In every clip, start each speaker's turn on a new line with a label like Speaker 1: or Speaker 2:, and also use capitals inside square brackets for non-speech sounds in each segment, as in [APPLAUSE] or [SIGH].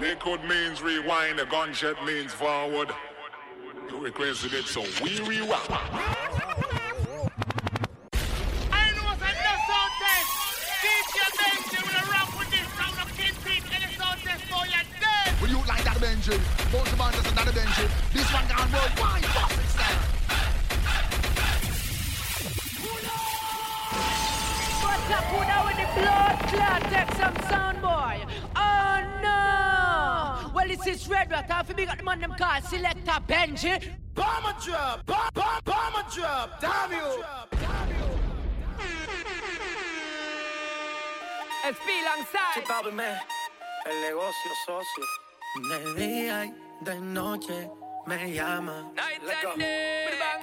Speaker 1: Liquid means rewind, the gunshot means forward. You requested it, so we rewind.
Speaker 2: Benji. Both the bandits and the sound test for your dead. Will you like that Benji. This one gone worldwide. Boss style.
Speaker 3: What's up, who now with the blood clot? Take some sound boy. This is Red Rat. Half a big the man them call Selector Benji.
Speaker 4: Bomber drop, bomb, bomb, bomber drop. Damn you.
Speaker 3: SP alongside.
Speaker 5: Chicago, man. El negocio socio. De día y de noche me llama.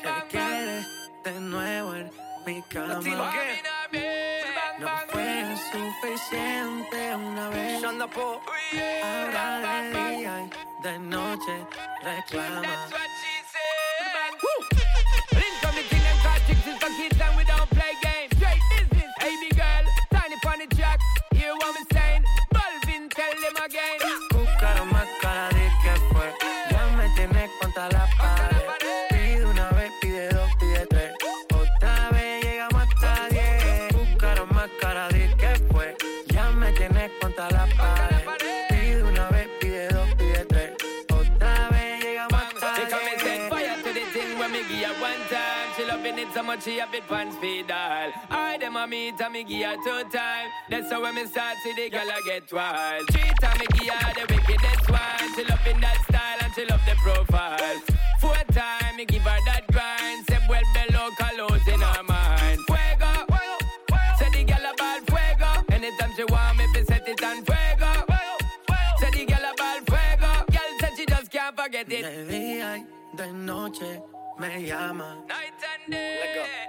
Speaker 5: Que quiere de nuevo en mi cama. Suficiente una vez. Ahora de día y de noche reclama.
Speaker 6: So much she have it pants feed all. I them a meet and me give her two time. That's how when me start see the girl I get wild. Three time me give her the wickedest one. She love in that style and she love the profile. Four time me give her that grind. Say well below colors in her mind. Fuego, say the girl about fuego. Anytime she want me, fi set it on fuego. Say the girl about fuego. Girl said she just can't forget it.
Speaker 5: De día y de noche me llama.
Speaker 6: Night and day.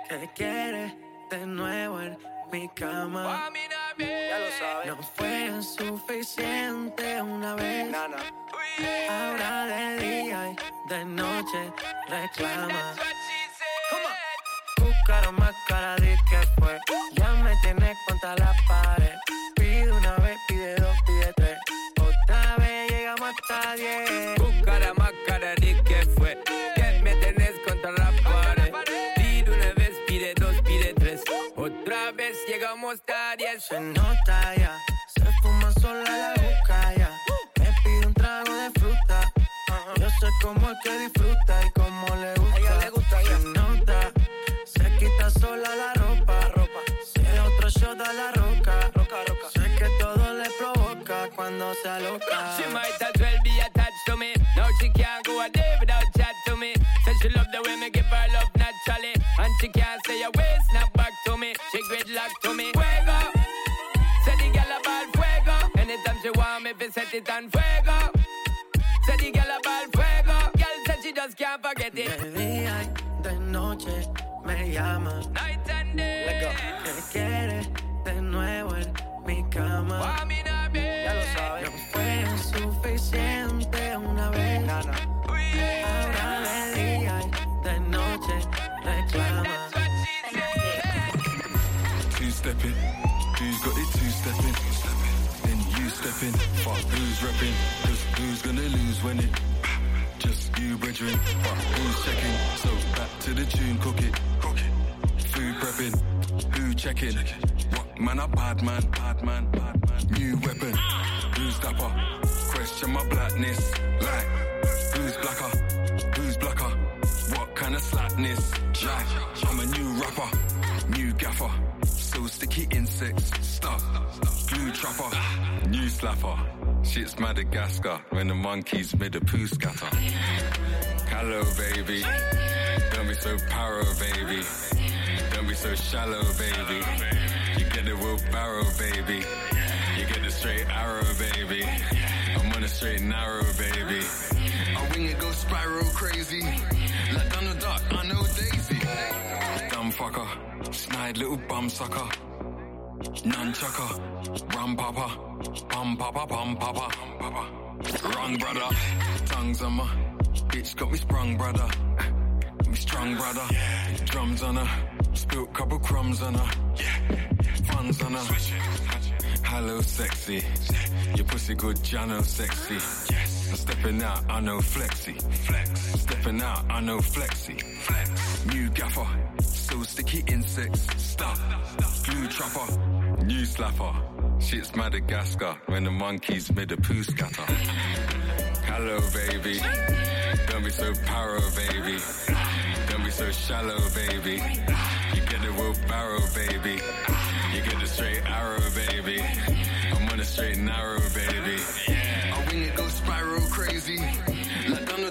Speaker 5: Que quiere de nuevo en mi cama.
Speaker 6: Ya
Speaker 5: lo sabes. No fue suficiente una vez. Ahora de día y de noche reclama. Buscaron más cara de que fue. Ya me tienes contra la pared. Se nota ya, se fuma sola la boca ya. Me pide un trago de fruta. Yo sé cómo es que disfruta y cómo le gusta.
Speaker 4: A ella le gusta.
Speaker 5: Se nota, se quita sola la ropa.
Speaker 4: ropa.
Speaker 5: Se otro shot a la roca.
Speaker 4: Roca, roca.
Speaker 5: Sé que todo le provoca cuando se aloca.
Speaker 6: She might as well be it on fuego. Say the girl about fuego. Girl said she just can't forget it.
Speaker 5: De día y de noche me llama.
Speaker 6: Night and day.
Speaker 5: Que quiere de nuevo en mi cama.
Speaker 4: Ya lo sabes.
Speaker 7: Who's repping? Cause who's gonna lose when it? Just you, brethren, who's checking? So back to the tune, cook it, cook it. Food prepping, who checking? What man a bad man, bad man, bad man. New weapon, who's dapper? Question my blackness, like who's blacker? Who's blacker? What kind of slackness? Like I'm a new rapper, new gaffer. So sticky insects, stuff. Blue trapper, new slapper. Shit's Madagascar when the monkeys made a poo scatter. Hello, baby. Don't be so paro, baby. Don't be so shallow, baby. You get the wheelbarrow, baby. You get the straight arrow, baby. I'm on a straight narrow, baby. I wing it, go spiral crazy. Like the dark, I know Daisy. Dumb fucker, snide little bum sucker. Nunchucker, rum papa, pum papa, pum papa, papa. Wrong brother, tongues on my bitch got me sprung, brother. Me strong, brother. Drums on her, spilt couple crumbs on her. Funds on her. Hello, sexy. Your pussy good, Jano, sexy. I'm stepping out, I know flexy. Flex. Stepping out, I know flexy. Flex. New gaffer, so sticky insects. Stop. Glue trapper, new slapper. Shit's Madagascar when the monkeys made a poo scatter. Hello, baby. Don't be so paro, baby. Don't be so shallow, baby. You get the wheelbarrow, baby. You get the straight arrow, baby. I'm on a straight narrow, baby. I wing it, go spiral crazy. Like I know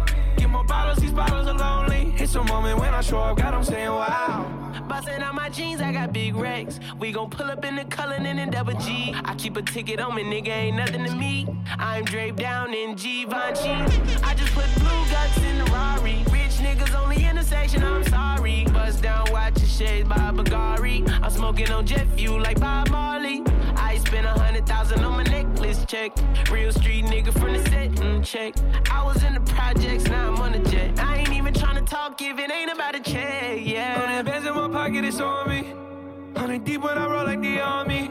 Speaker 8: More bottles, these bottles are lonely. It's a moment when I show up, God, I'm saying wow. Bustin' out my jeans, I got big racks. We gon' pull up in the Cullinan and double G. I keep a ticket on me, nigga, ain't nothing to me. I'm draped down in Givenchy. I just put blue guts in the Rari. Rich niggas only intersection, I'm sorry. Bust down, watch your shades by Bagari. I'm smoking on jet fuel like Bob Marley. I spent a hundred thousand on my necklace check. Real street nigga from the set check. I was in the projects, now I'm on the jet. I ain't even trying to talk if it ain't about a check, yeah. Hundred bands in my pocket, it's on me. Hundred deep when I roll like the army.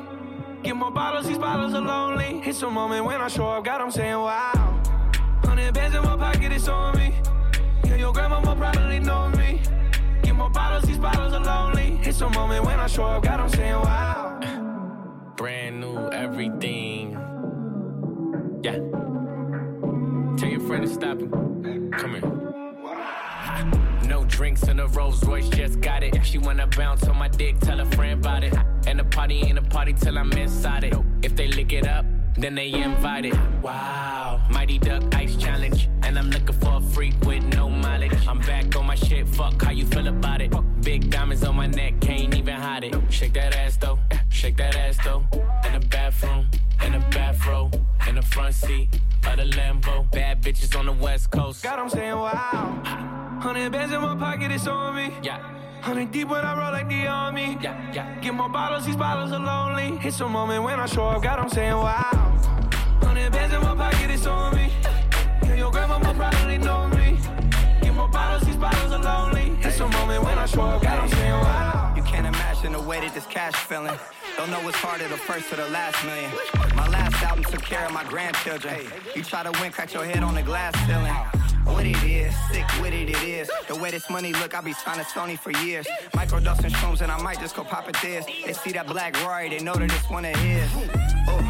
Speaker 8: Get more bottles, these bottles are lonely. It's a moment when I show up, God, I'm saying wow. Hundred bands in my pocket, it's on me. Yeah, your grandma will probably know me. Get more bottles, these bottles are lonely. It's a moment when I show up, God, I'm saying wow.
Speaker 9: Brand new everything. Yeah. Tell your friend to stop him. Come here. No drinks in a Rolls Royce, just got it. She wanna bounce on my dick, tell a friend about it. And the party ain't a party till I'm inside it. If they lick it up, then they invited. Wow. Mighty Duck Ice Challenge. And I'm looking for a freak with no mileage. I'm back on my shit, fuck how you feel about it. Big diamonds on my neck, can't even hide it. Shake that ass though, shake that ass though. In the bathroom, in the bathroom, in the front seat of the Lambo. Bad bitches on the west coast.
Speaker 8: God, I'm saying wow. Hundred bands in my pocket, it's on me.
Speaker 9: Yeah,
Speaker 8: Hundred deep when I roll like the army.
Speaker 9: yeah, yeah.
Speaker 8: Get more bottles, these bottles are lonely. It's a moment when I show up, God, I'm saying wow. Hundred bands in my pocket, it's on me. Yeah, your grandma will probably know me. Get more bottles, these bottles are lonely. It's a moment when I show up, God, I'm saying wow.
Speaker 10: You can't imagine the way that this cash feeling. Don't know what's harder, the first or the last million. My last album took care of my grandchildren. You try to win, crack your head on the glass ceiling. What it is, sick with it, it is. The way this money look, I be signing Sony for years. Microdosing shrooms, and I might just go pop it this. They see that black Rory, they know that it's one of his. Oh.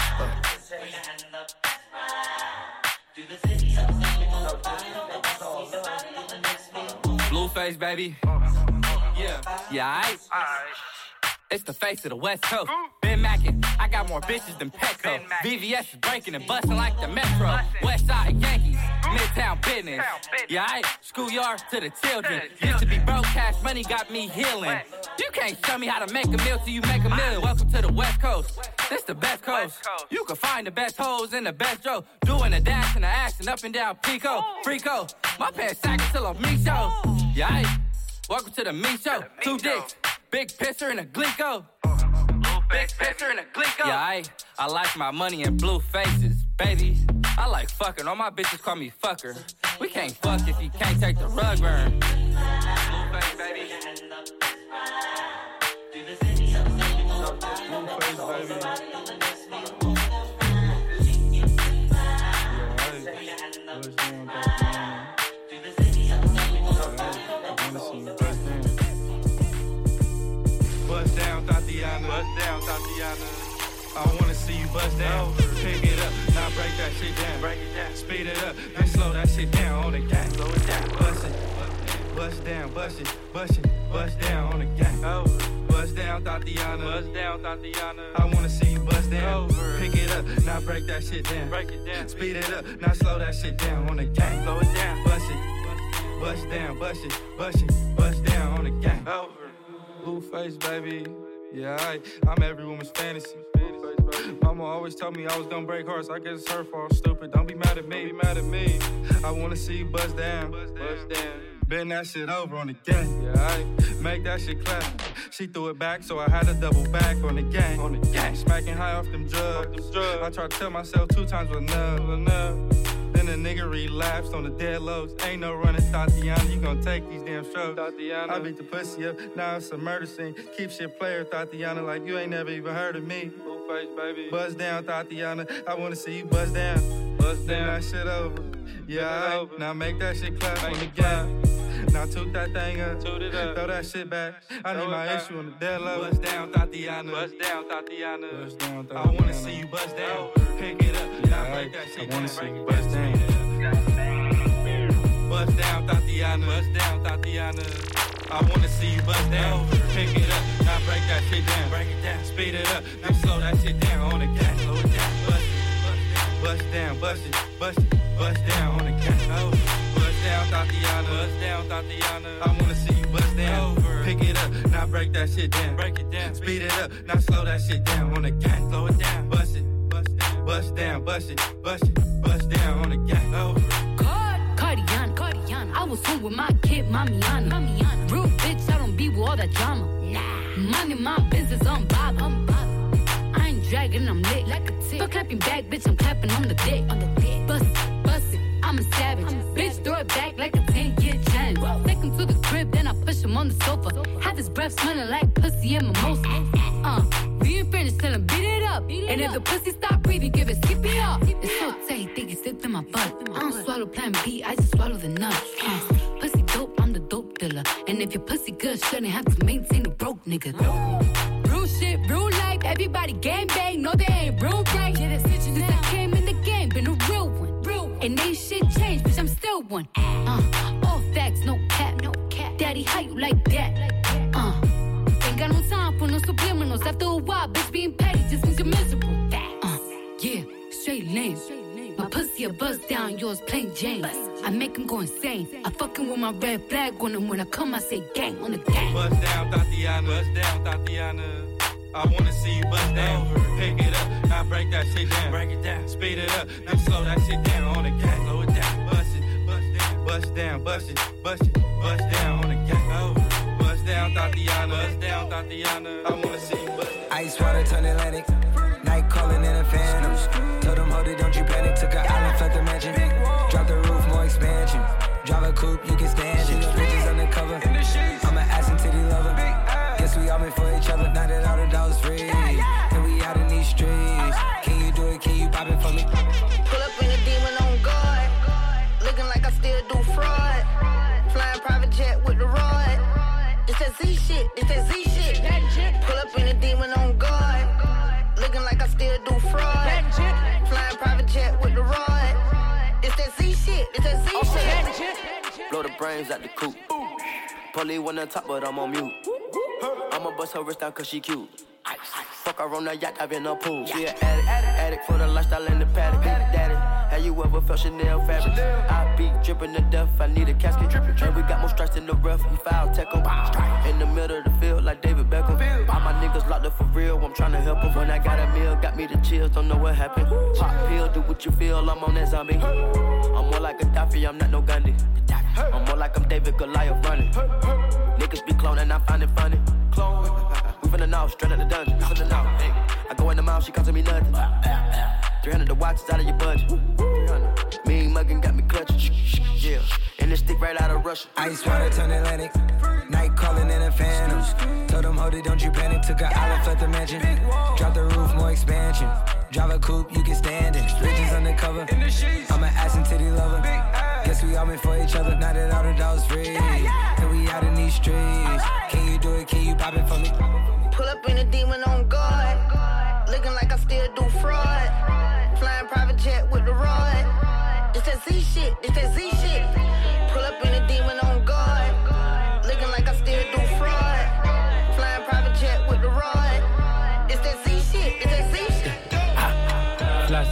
Speaker 9: Blueface, baby. Yeah. Yeah, aight. It's the face of the West Coast. Ben Mackin, I got more bitches than Petco. VVS is breaking and busting like the Metro. West Side Yankees, Midtown business. Yeah, aight. Schoolyard to the children. Used to be broke, cash money got me healing. You can't show me how to make a meal till you make a meal. Welcome to the West Coast. This the best coast. You can find the best hoes in the best row. Doing the dash and the action up and down Pico. Frico. My pants sagging till a me show. Yeah, aight. Welcome to the me show. Two dicks. Big pisser and a glico. Big pisser and a glico. Yeah, I, I like my money in blue faces, baby. I like fucking. All my bitches call me fucker. We can't fuck if you can't take the rug burn. Blue face, baby.
Speaker 11: Blue face, baby. Yeah, right. I wanna see you bust down. Pick it up, now break that shit down. Break it down. Speed it up, then slow that shit down on the gang. Slow it down. Bust it. Bust down, bust it, bust it, bust down on the gang. Oh. Bust down, Thotiana. Bust down, Thotiana. I wanna see you bust down. Pick it up, now break that shit down. Break it down. Speed it up, now slow that shit down on the gang. Slow it down. Bust it. Bust down, bust it, bust it, bust down on the gang. Blue face, baby. Yeah, I, I'm every woman's fantasy. Mama always told me I was gonna break hearts. I guess it's her fault. Stupid. Don't be mad at me. Don't be mad at me. I wanna see you bust down. Bust down. Bend that shit over on the gang. Yeah, I make that shit clap. She threw it back, so I had to double back on the gang. On the gang. Smacking high off them drugs. them drugs I tried to tell myself two times was enough. enough. Then the nigga relapsed on the dead lows. Ain't no running, Thotiana. You gon' take these damn strokes. Thotiana. I beat the pussy up. Now it's a murder scene. Keep shit player, Thotiana, like you ain't never even heard of me. Face, baby. Buzz down, Thotiana. I wanna see you buzz down. Buzz down. that shit over. Yeah, over. now make that shit clap on the gang. Now toot that thing up, toot it up, throw that shit back. I need my issue on the dead low. Bust down, Thotiana. Bust down, Thotiana. Bust down, Thotiana. I wanna see you bust down. Pick it up, now break that shit I wanna see you bust down. Bust down, Thotiana. Bust down, Thotiana. I wanna see you bust down. Pick it up, now break that shit down. Break it down, speed it up, now slow that shit down on the gas. Slow it down, bust it, bust down, bust it, bust it, bust down on the gas. Bust down, Thotiana. Bust down, Thotiana. I wanna see you bust down. Pick it up, now break that shit down. Break it down, speed it up, now slow that shit down on the gas. Slow it down, bust it, bust down, bust down, bust it, bust it, bust down on the gas.
Speaker 12: Cardiana, Cardiana. I was home with my kid, Mamiana. Mamiana. Bitch, I don't be with all that drama. Nah. Money, my business, I'm bob. I ain't dragging, I'm lit. Like a tick. Fuck clapping back, bitch, I'm clapping on the dick. On the dick. Bust it, bust it, I'm a savage. I'm a bitch, throw it back like a 10 year challenge. Whoa. Take him to the crib, then I push him on the sofa. sofa. Have his breath smelling like pussy and mimosa. [LAUGHS] Uh, we ain't finished, tell him beat it up. Beat it and up. if the pussy stop breathing, give it CPR. It's so tight, think it slipped in my butt. I don't swallow plan B, I just swallow the nut. Uh, dealer. And if your pussy good, shouldn't have to maintain a broke nigga. Real shit, real life, everybody gang bang, no they ain't real right. Yeah, that's Since I came in the game, been a real one. Real one. And ain't shit changed, bitch, I'm still one. Uh, all facts, no cap, no cap. Daddy, how you like that? Uh, ain't got no time for no subliminals. After a while, bitch, being petty just means you're miserable. Uh, yeah, straight lane. My pussy a buzz down, yours plain Jane. I make him go insane. I fucking with my red flag on him. When I come, I say gang on the gang.
Speaker 11: Bust down, Thotiana. Bust down, Thotiana. I wanna see you bust down. Pick it up, now break that shit down. Break it down, speed it up, now slow that shit down on the gang. Slow it down, bust it, bust down, bust down, bust it, bust it, bust down on the gang. Bust down, Thotiana. Bust down, Thotiana. I wanna see you bust down.
Speaker 13: Ice water turn Atlantic.
Speaker 14: It's that Z shit. It's that Z shit. Pull up in a demon on guard. Looking like I still do fraud. Flying private jet with the rod. It's that Z shit. It's that Z shit.
Speaker 4: Blow the brains out the coop. Polly one on top, but I'm on mute. I'ma bust her wrist down cause she cute. Fuck her on the yacht, I've been a pool. She an addict, addict for the lifestyle in the paddock. Daddy, have you ever felt Chanel fabric? I be dripping to death, I need a casket. And we got more strikes in the rough, we foul tech 'em. In the middle of the field, like David Beckham. All my niggas locked up for real, I'm trying to help 'em. When I got a meal, got me the chills, don't know what happened. Pop pill, do what you feel, I'm on that zombie. I'm more like a Gaddafi, I'm not no Gandhi. I'm more like I'm David Goliath running. Niggas be cloning, I find it funny. Clone. We finna know, straight out the dungeon. We. Hey. I go in the mouth, she costing me nothing. 300 the watch is out of your budget. 300. Mean muggin' got me clutching. Yeah. And this stick right out of Russia.
Speaker 13: Ice water turn Atlantic. Night calling in a phantom. Told them, hold it, don't you panic. Took an island, left the mansion. Drop the roof, more expansion. Drive a coupe, you can stand it. Bridges undercover. I'm an ass and titty lover. Guess we all meant for each other. Now that all the dogs free. And we out in these streets. Can you do it? Can you pop it for me?
Speaker 14: Pull up in a demon on guard. Looking like I still do fraud. Flying private jet with the rod. It's that Z shit. It's that Z shit.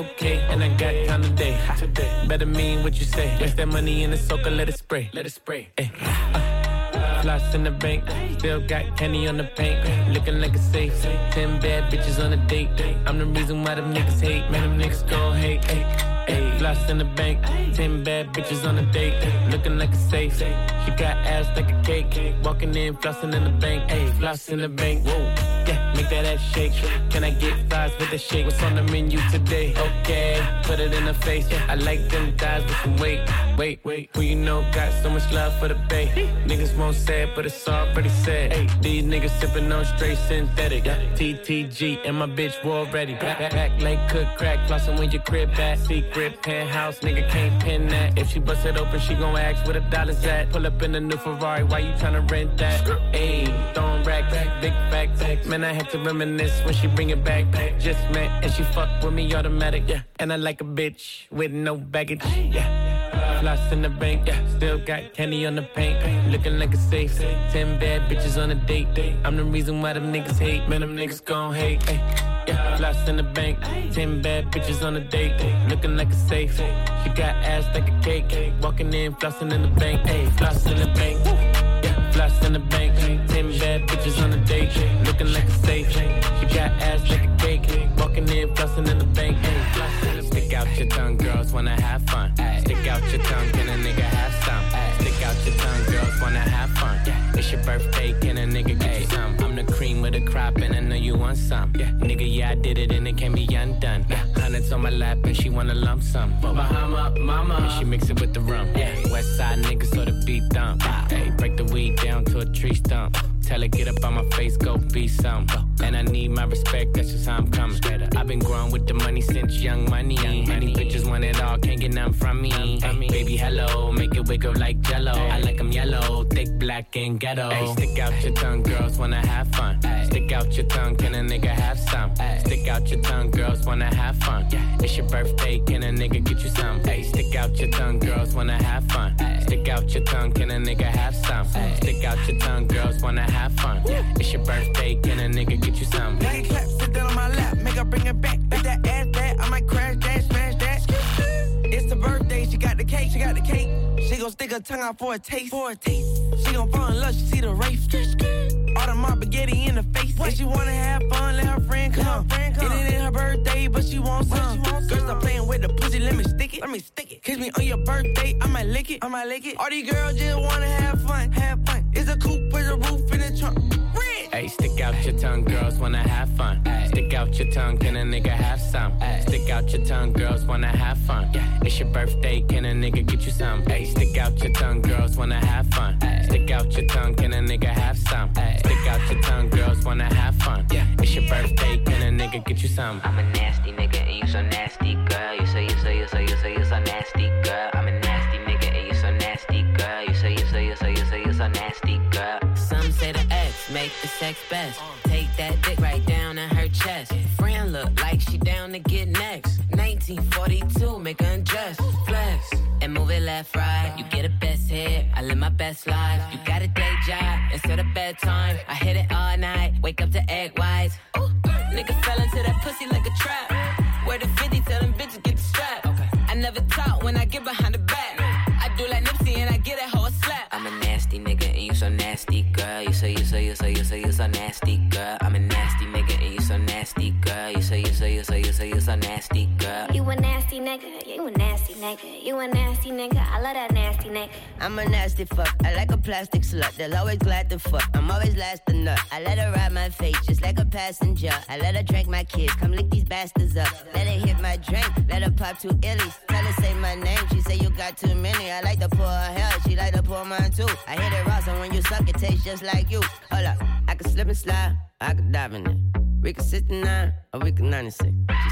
Speaker 15: Okay. And I got time today. Better mean what you say. Waste that money in the soaker, let it spray. Let it spray. Ay. Uh, Floss in the bank, still got candy on the paint. Looking like a safe. Ten bad bitches on a date. I'm the reason why them niggas hate. Man, them niggas gon' hate. Ay. Ay. Floss in the bank, ten bad bitches on a date. Looking like a safe. She got ass like a cake. Walking in, flossing in the bank. Eh. Ay. Floss in the bank. Whoa. That ass shake. Can I get fries with the shake? What's on the menu today? Okay, put it in the face. I like them thighs with some weight. Wait, wait, who you know got so much love for the bay? Niggas won't say it, but it's already said. Hey, these niggas sipping on straight synthetic. TTG and my bitch war ready. Back, back, back like cook crack, flossing when your crib back. Secret penthouse, nigga can't pin that. If she bust it open, she gon' ask where the dollars at. Pull up in the new Ferrari, why you tryna rent that? Ayy, throwing racks, big facts. Man, I had to reminisce when she bring it back. Just met and she fuck with me automatic, yeah. And I like a bitch with no baggage, yeah. Floss in the bank, yeah. Still got candy on the paint. Looking like a safe. Ten bad bitches on a date. I'm the reason why them niggas hate. Man, them niggas gon' hate. Yeah, floss in the bank. Ten bad bitches on a date. Looking like a safe. She got ass like a cake. Walking in, flossing in the bank. Ay, floss in the bank. Yeah, floss in the bank. Bad bitches on a date. Looking like a safe. She got ass like a cake. Walking in, flossing in the bank. Stick out your tongue, girls wanna have fun. Stick out your tongue, can a nigga have some? Stick out your tongue, girls wanna have fun. It's your birthday, can a nigga get you some? I'm the cream with a crop, and I know you want some. Nigga, yeah, I did it, and it can't be undone. Hundreds on my lap, and she wanna lump sum. Bahama, mama, and she mix it with the rum. West side nigga, so the beat thump. Hey, break the weed down to a tree stump. Tell her get up on my face, go be some. And I need my respect, that's just how I'm coming. I've been growing with the money since young money. Young Many bitches want it all, can't get none from me. Ay, baby, hello, make it wiggle like jello. I like 'em yellow, thick, black, and ghetto. Ay, stick out your tongue, girls wanna have fun. Stick out your tongue, can a nigga have some? Stick out your tongue, girls wanna have fun. It's your birthday, can a nigga get you some? Ay, stick out your tongue, girls wanna have fun. Stick out your tongue, can a nigga have some? Stick out your tongue, girls wanna have fun. It's your birthday, can a nigga get you some?
Speaker 11: Nigga clap, sit down on my lap, make her bring it back. Make that ass back, I might crash that, smash that. It's the birthday, she got the cake, she got the cake. She gon' stick her tongue out for a taste, for a taste. She gon' fall in love, she see the race. All the my spaghetti in the face. If she wanna have fun, let her friend come. Friend come. It ain't her birthday, but she wants some. Girl, stop playing with the pussy, let me stick it. Let me stick it. Kiss me on your birthday, I might lick it. I might lick it. All these girls just wanna have fun, have fun. It's a coupe with a roof in the trunk.
Speaker 15: Hey, stick out your tongue, girls wanna have fun. Stick out your tongue, can a nigga have some? Stick out your tongue, girls wanna have fun. It's your birthday, can a nigga get you some? Hey, stick out your tongue, girls wanna have fun. Stick out your tongue, can a nigga have some? Stick out your tongue, girls wanna have fun. It's your birthday, can a nigga get you some?
Speaker 16: I'm a nasty nigga and you so nasty, girl. You say you say you say you say you so nasty,
Speaker 17: sex best. Take that dick right down in her chest. Friend look like she down to get next. 1942, make her undress. Flex and move it left, right. You get a best hit. I live my best life. You got a day job instead of bedtime. I hit it all night. Wake up to egg whites. Nigga fell into that pussy like a trap. Where the 50 tell them bitches get the strap. I never talk when I get behind the
Speaker 16: girl. You say you say you say you say you so nasty, girl. I'm a nasty nigga and you so nasty, girl. You say you say you say you say you so nasty
Speaker 18: a nasty nigga, you a nasty nigga, you a nasty nigga. I love that nasty nigga.
Speaker 19: I'm a nasty fuck. I like a plastic slut. They'll always glad to fuck. I'm always last nut. I let her ride my face just like a passenger. I let her drink my kids. Come lick these bastards up. Let her hit my drink. Let her pop two illies. Tell her say my name. She say you got too many. I like to pour her hair. She like to pour mine too. I hit it raw, so when you suck, it tastes just like you. Hold up. I can slip and slide. I can dive in it. We can 69 or we can 96. She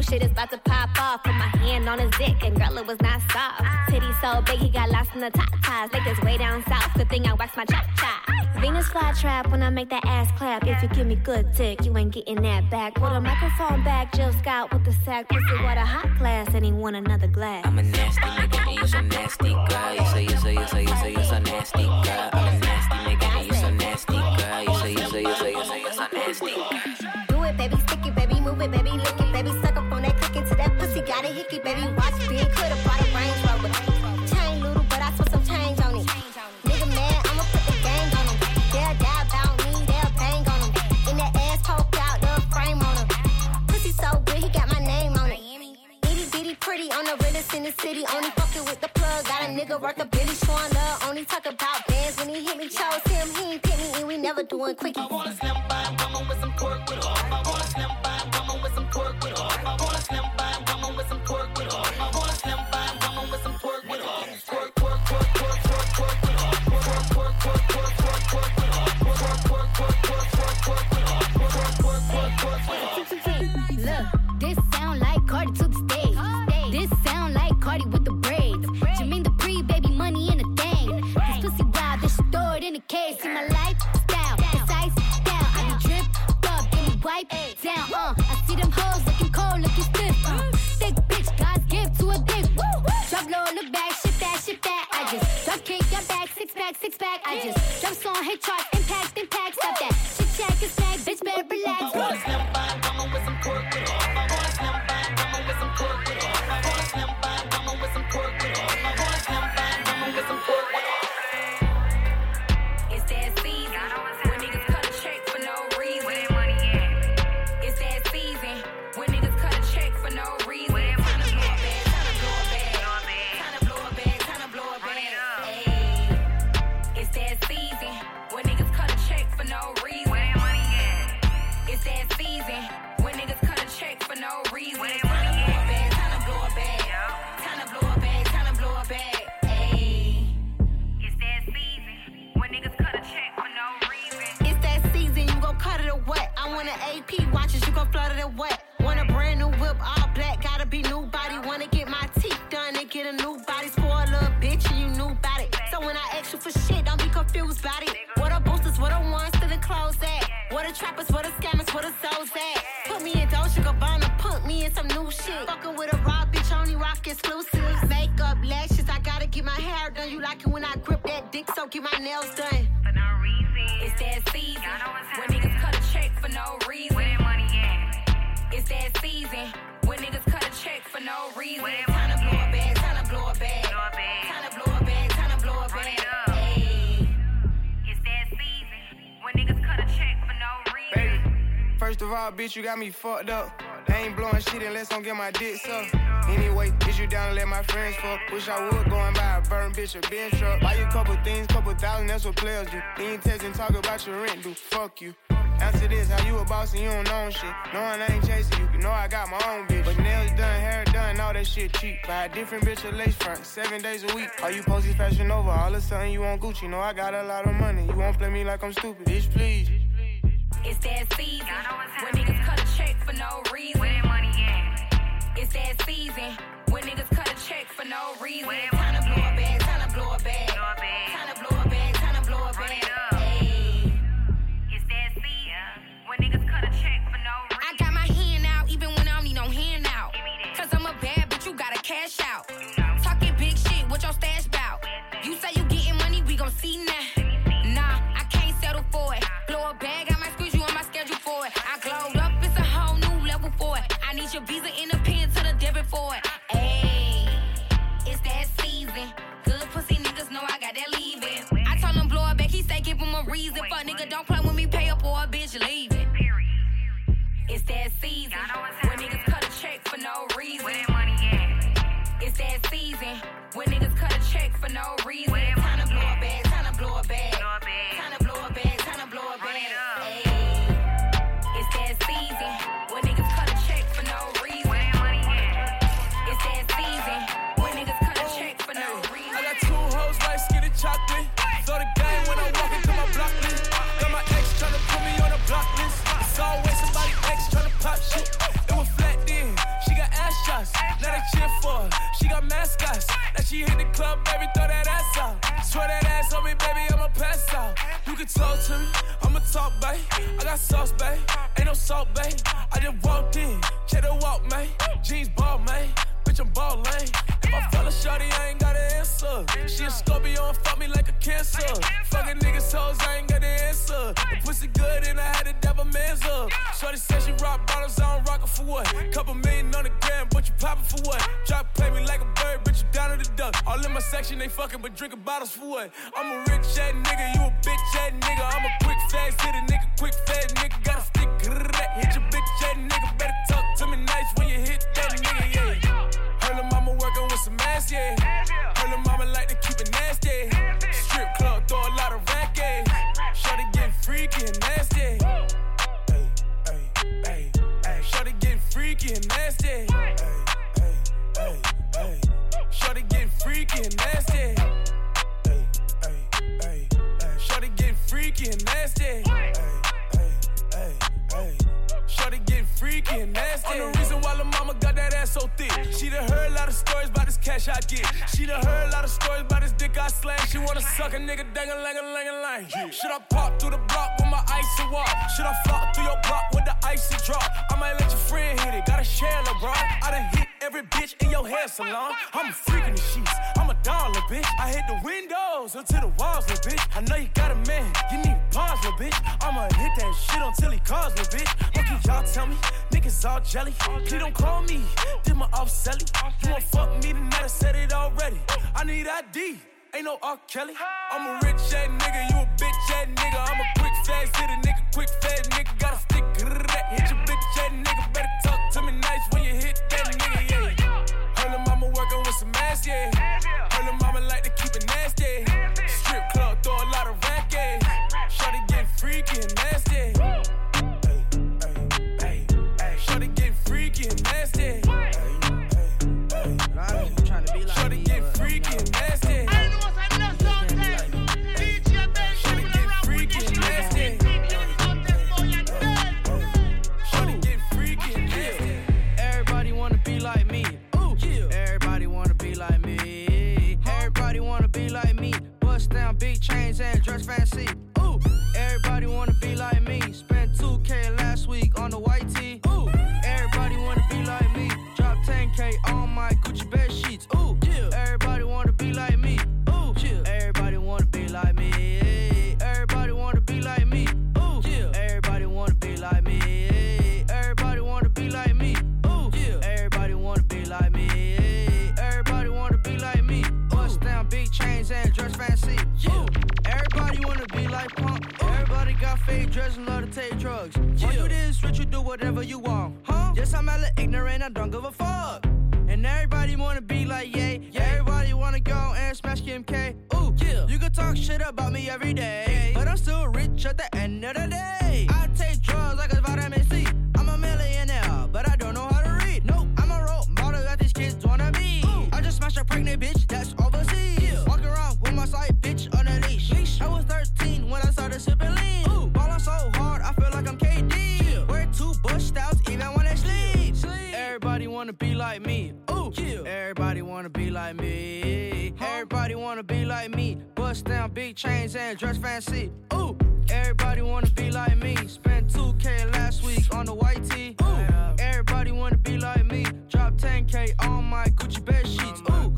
Speaker 18: Oh shit is about to pop off. Put my hand on his dick and girl it was not soft. Titty so big he got lost in the top ties. Like this way down south. Good thing I wax my chop chop. Venus fly trap when I make that ass clap. If you give me good dick, you ain't getting that back. Put a microphone back, Jill Scott with the sack. Pussy water hot glass and he want another glass.
Speaker 16: I'm a nasty nigga and you so nasty, girl. You say you say you say you say you so nasty, girl. I'm a nasty
Speaker 18: hickey, baby, watch big, could've bought a Range Rover. Chain little, but I spent some change on it. Nigga mad, I'ma put the gang on him. They'll die about me, they'll bang on him. In that ass poke out, the frame on him. Pussy so good, he got my name on it. Itty bitty pretty on the realest in the city. Only fucking with the plug. Got a nigga worth a billy showing love. Only talk about bands when he hit me. Chose him, he ain't pick me, and we never doing quickie.
Speaker 12: I wanna slim by with some pork with her. I wanna slim I
Speaker 20: just drop song, hit charts, impact, impact. Stop that. Shit check is snack, bitch, better relax.
Speaker 18: Bitch, you
Speaker 21: got me fucked up. I ain't blowing shit unless I'm get my dick sucked. Anyway, is you down to let my friends fuck? Wish I would go and buy a burn bitch a bench truck. Buy you a couple things, couple thousand, that's what players do. Then you text and talk about your rent, do fuck you. Answer this, how you a boss and you don't own shit. Knowing I ain't chasing you, you know I got my own bitch. But nails done, hair done, all that shit cheap. Buy a different bitch a lace front, seven days a week. All you posties fashion over, all of a sudden you want Gucci. Know I got a lot of money, you won't play me like I'm stupid. Bitch, please.
Speaker 22: It's that season when niggas cut a check for no reason. Where that money at? It's that season when niggas cut a check for no reason. Time to blow a visa in for
Speaker 23: what? I'm a niggas all jelly. She don't call me, did my off selly. You want fuck me tonight, I said it already. I need ID, ain't no R. Kelly. I'm a rich ass nigga, you a bitch ass nigga. I'm a quick fast city nigga, quick fast nigga. Got a stick that. Hit your bitch ass nigga, better talk to me nice when you hit that nigga, yeah. Her mama working with some ass, yeah.
Speaker 24: drugs. Yeah. Do this, rich, you do whatever you want, huh? Yes, I'm hella ignorant, I don't give a fuck. like me. Ooh, yeah. Everybody wanna be like me. Huh? Everybody wanna be like me. Bust down big chains and dress fancy. Ooh. Everybody wanna be like me. Spent 2K last week on the white tee. Ooh. Everybody wanna be like me. Drop 10K on my Gucci bed sheets. Ooh.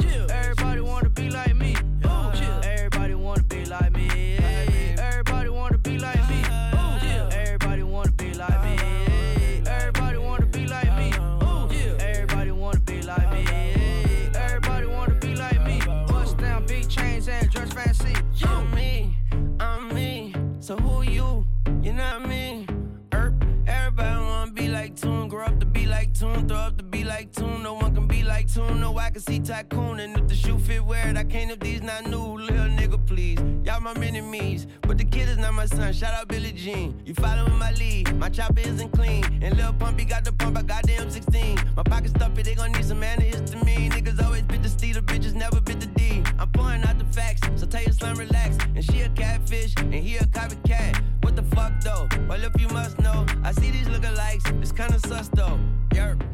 Speaker 19: My son. Shout out Billie Jean. You following my lead? My chopper isn't clean, and Lil Pumpy got the pump. I got the M16. My pocket stuffy, they gon' need some antihistamine. Niggas always bit the steed, the bitches never bit the D. I'm pouring out the facts, so tell your slime relax. And she a catfish, and he a copycat. What the fuck though? Well, if you must know, I see these lookalikes. It's kinda sus though. Yerp.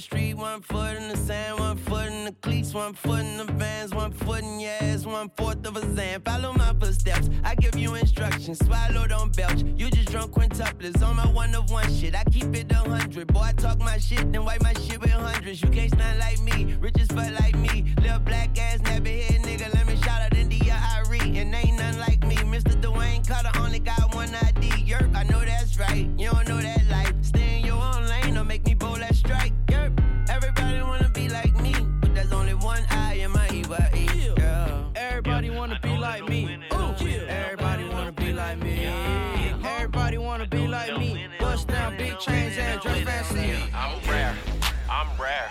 Speaker 19: Street, one foot in the sand, one foot in the cleats, one foot in the vans, one foot in your ass, one fourth of a zan. Follow my footsteps. I give you instructions. Swallow, don't belch. You just drunk quintuplets on my one of one shit. I keep it a hundred. Boy, I talk my shit, then wipe my shit with hundreds. You can't stand like me.
Speaker 24: Chains and dress fancy.
Speaker 25: I'm rare. I'm rare.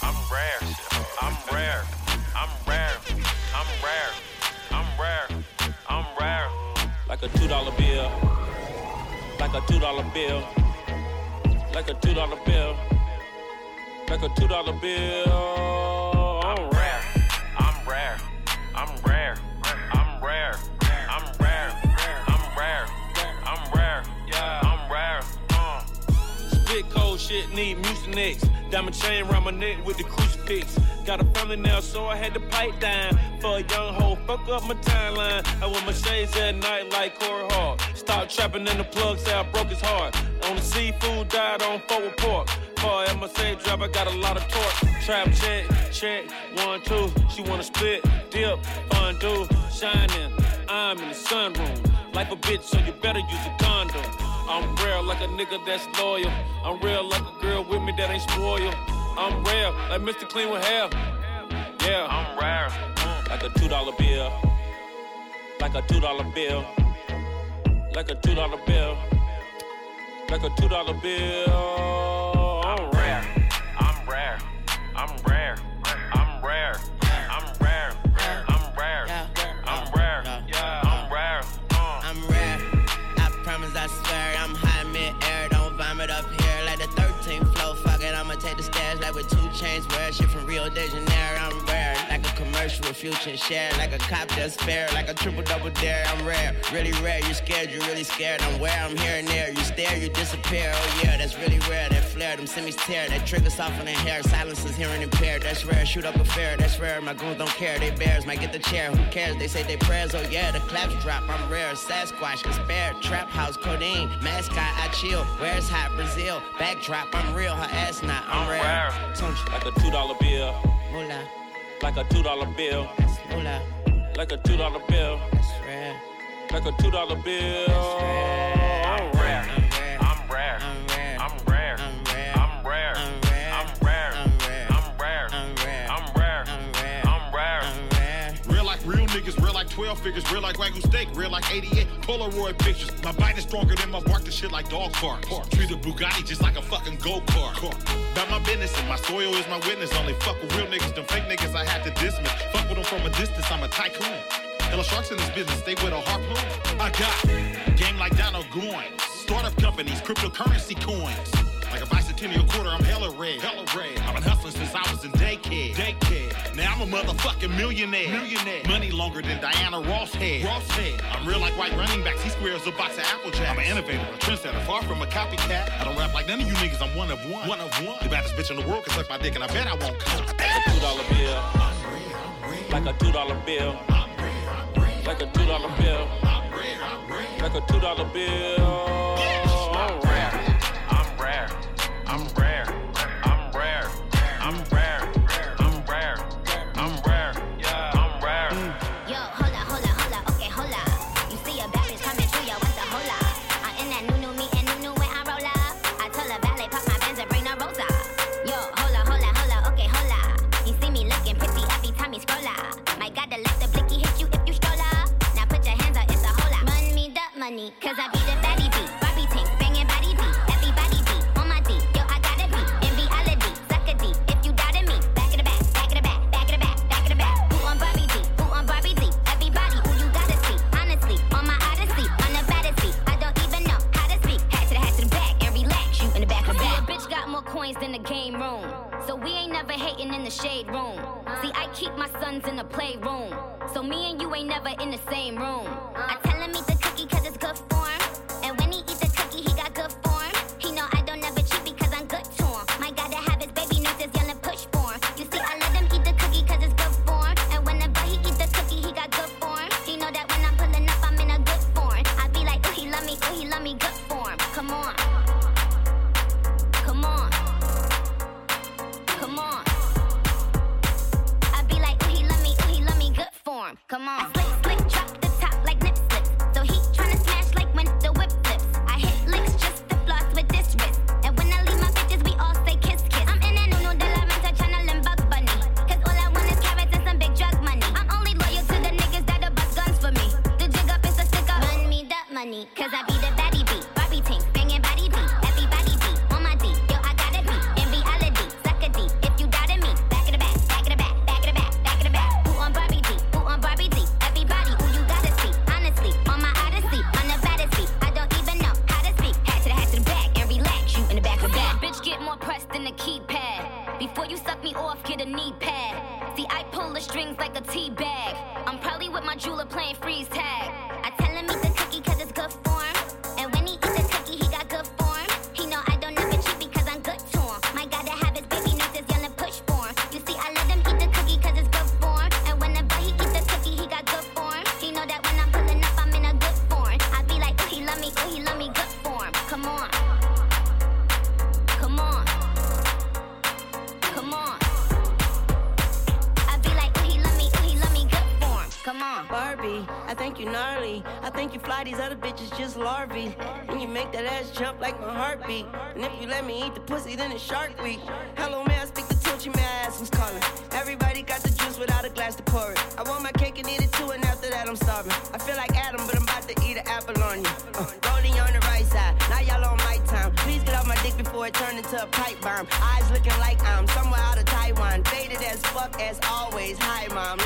Speaker 25: I'm rare. I'm rare. I'm rare. I'm rare. I'm rare. I'm rare.
Speaker 26: Like a two dollar bill. Like a two dollar bill. Like a two dollar bill. Like a two dollar bill. I'm
Speaker 25: rare. I'm rare. I'm rare. I'm rare.
Speaker 26: Spit cold shit, need mucinex. Diamond chain around my neck with the crucifix. Got a family now, so I had to pipe down. For a young hoe, fuck up my timeline. I wear my shades at night like Corey Hart. Stop trapping in the plug, say I broke his heart. On the seafood, died on forward pork. For MSA drive, I got a lot of torque. Trap check, check, one, two. She wanna split, dip, undo, shining. I'm in the sunroom. Life a bitch, so you better use a condom. I'm real like a nigga that's loyal. I'm real like a girl with me that ain't spoiled. I'm rare, like Mr. Clean with hair. Yeah,
Speaker 25: I'm rare. Mm.
Speaker 26: Like a two dollar bill. Like a two dollar bill. Like a two dollar bill. Like a two dollar bill.
Speaker 19: De Janeiro. With future and share. Like a cop that's fair, like a triple double dare. I'm rare, really rare. You scared, you really scared. I'm where I'm here and there. You stare, you disappear. Oh yeah, that's really rare. That flare, them semis tear. That trigger soft on the hair. Silence is hearing impaired. That's rare. Shoot up a fair. That's rare. My goons don't care. They bears might get the chair. Who cares? They say they prayers. Oh yeah, the claps drop. I'm rare. Sasquatch, conspire. Trap house, codeine. Mascot, I chill. Where's hot Brazil? Backdrop, I'm real. Her ass not. I'm, rare. Tunch.
Speaker 26: Like a two dollar bill.
Speaker 19: Moolah.
Speaker 26: Like a two dollar bill.
Speaker 19: That's.
Speaker 26: Like a two dollar bill.
Speaker 19: That's rare.
Speaker 26: Like a two dollar bill.
Speaker 25: I'm
Speaker 27: real like 12 figures, real like Wagyu steak, real like 88 Polaroid pictures. My bite is stronger than my bark, the shit like dog park. Treat a Bugatti just like a fucking go kart. About my business and my soil is my witness. Only fuck with real niggas, them fake niggas I had to dismiss. Fuck with them from a distance, I'm a tycoon. Hella sharks in this business, stay with a harpoon. I got game like Donald Goines. Startup companies, cryptocurrency coins. Like a bicentennial quarter, I'm hella red. Hella red. I've been hustling since I was in daycare. Daycare. Now I'm a motherfucking millionaire. millionaire. Money longer than Diana Ross had. Ross had. I'm real like white running backs. He squares a box of Applejack. I'm an innovator, a trendsetter, far from a copycat. I don't rap like none of you niggas. I'm one of one. One of one. The baddest bitch in the world can suck my dick, and I bet I won't come.
Speaker 26: Like a two dollar bill. I'm real, I'm real. Like a two dollar bill.
Speaker 25: I'm real, I'm
Speaker 28: real. Like a two dollar bill. I'm real, I'm real. Like a two dollar bill. I'm rare. I'm rare. I'm rare. it's larvae. When
Speaker 19: you make that ass jump like my heartbeat. And if you let me eat the pussy, then it's shark week. Hello, man, I speak the Tochi, man, I ask who's calling. Everybody got the juice without a glass to pour it. I want my cake and eat it too, and after that, I'm starving. I feel like Adam, but I'm about to eat an apple on you. Uh, rolling on the right side, now y'all on my time. Please get off my dick before it turn into a pipe bomb. Eyes looking like I'm somewhere out of Taiwan. Faded as fuck as always. Hi, mom.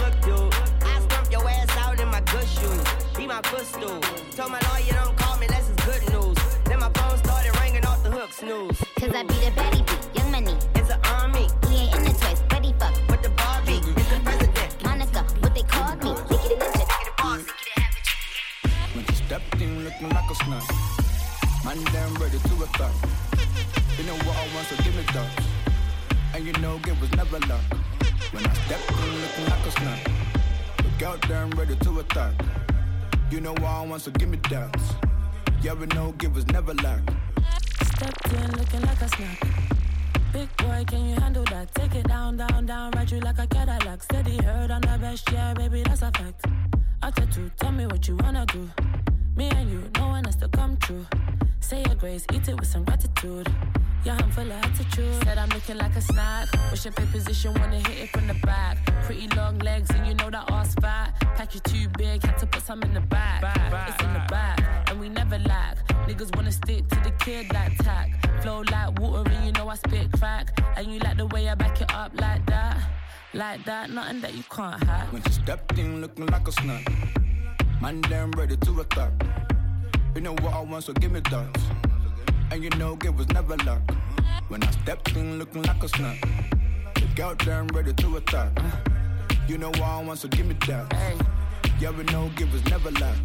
Speaker 28: down, ready
Speaker 29: to attack. You know I want, so give me that. Yeah, we know givers never lack.
Speaker 15: Stepped in looking like a snack. Big boy, can you handle that? Take it down, down, down, ride you like a Cadillac. Steady heard on the best, yeah, baby, that's a fact. After two, tell me what you wanna do. Me and you, no one has to come true. Say your grace, eat it with some gratitude. Your hand full of attitude. Said I'm looking like a snack. Push your big position? Wanna hit it from the back. Pretty long legs, and you know that ass fat. Pack you too big, had to put some in the back. back, back it's in the back, back, and we never lack. Niggas wanna stick to the kid like tack. Flow like water, and you know I spit crack. And you like the way I back it up like that. Like that, nothing that you can't hack.
Speaker 29: When she stepped in looking like a snack. Man, damn ready to attack. You know what I want, so give me that. And you know it was never luck. When I stepped in looking like a snuck. The girl turned ready to attack. You know I want, so give me that. Yeah, we know it was never luck.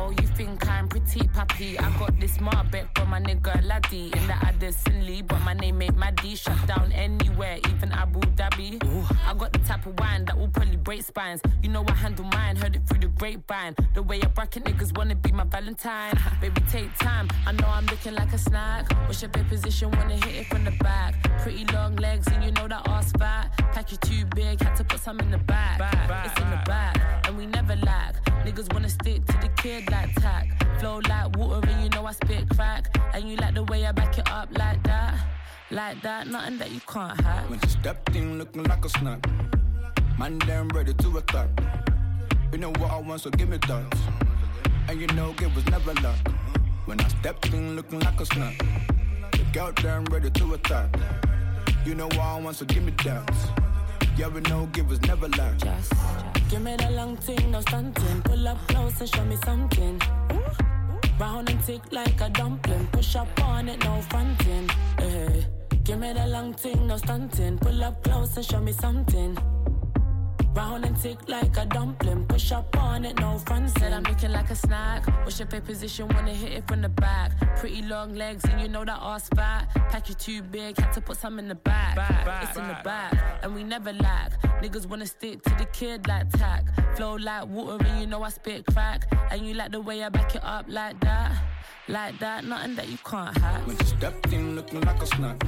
Speaker 15: Oh, you think I'm pretty puppy? I got this Marbeck from my nigga Laddie in the Addison Lee, but my name ain't Maddie. Shut down anywhere, even Abu Dhabi. Ooh, I got the type of wine that will probably break spines. You know I handle mine, heard it through the grapevine. The way I bracket niggas wanna be my Valentine. Baby, take time. I know I'm looking like a snack. What's your bed position? Wanna hit it from the back. Pretty long legs, and you know that ass fat. Pack you too big, had to put some in the back. It's in the back, and we never lack. Niggas wanna stick to the kid like tack. Flow like water, and you know I spit crack. And you like the way I back it up like that. Like that, nothing that you can't hack.
Speaker 28: When she stepped in looking like a snack. Man, damn ready to attack. You know what I want, so give me that. And you know it was never luck. When I stepped in looking like a snack. The girl damn ready to attack. You know what I want, so give me that. Yeah, we know it was never luck.
Speaker 15: Just give me the long thing, no stunting. Pull up close and show me something. Round and tick like a dumpling. Push up on it, no fronting. Hey. Give me the long thing, no stunting. Pull up close and show me something. Round and tick like a dumpling. Push up on it, no front. Said I'm looking like a snack. What's your pay position? Wanna hit it from the back. Pretty long legs, and you know that ass fat. Pack you too big, had to put some in the back. back, back it's in the back, and we never lack. Niggas wanna stick to the kid like tack. Flow like water, and you know I spit crack. And you like the way I back it up like that. Like that, nothing that you can't hack.
Speaker 28: When she stepped in looking like a snack.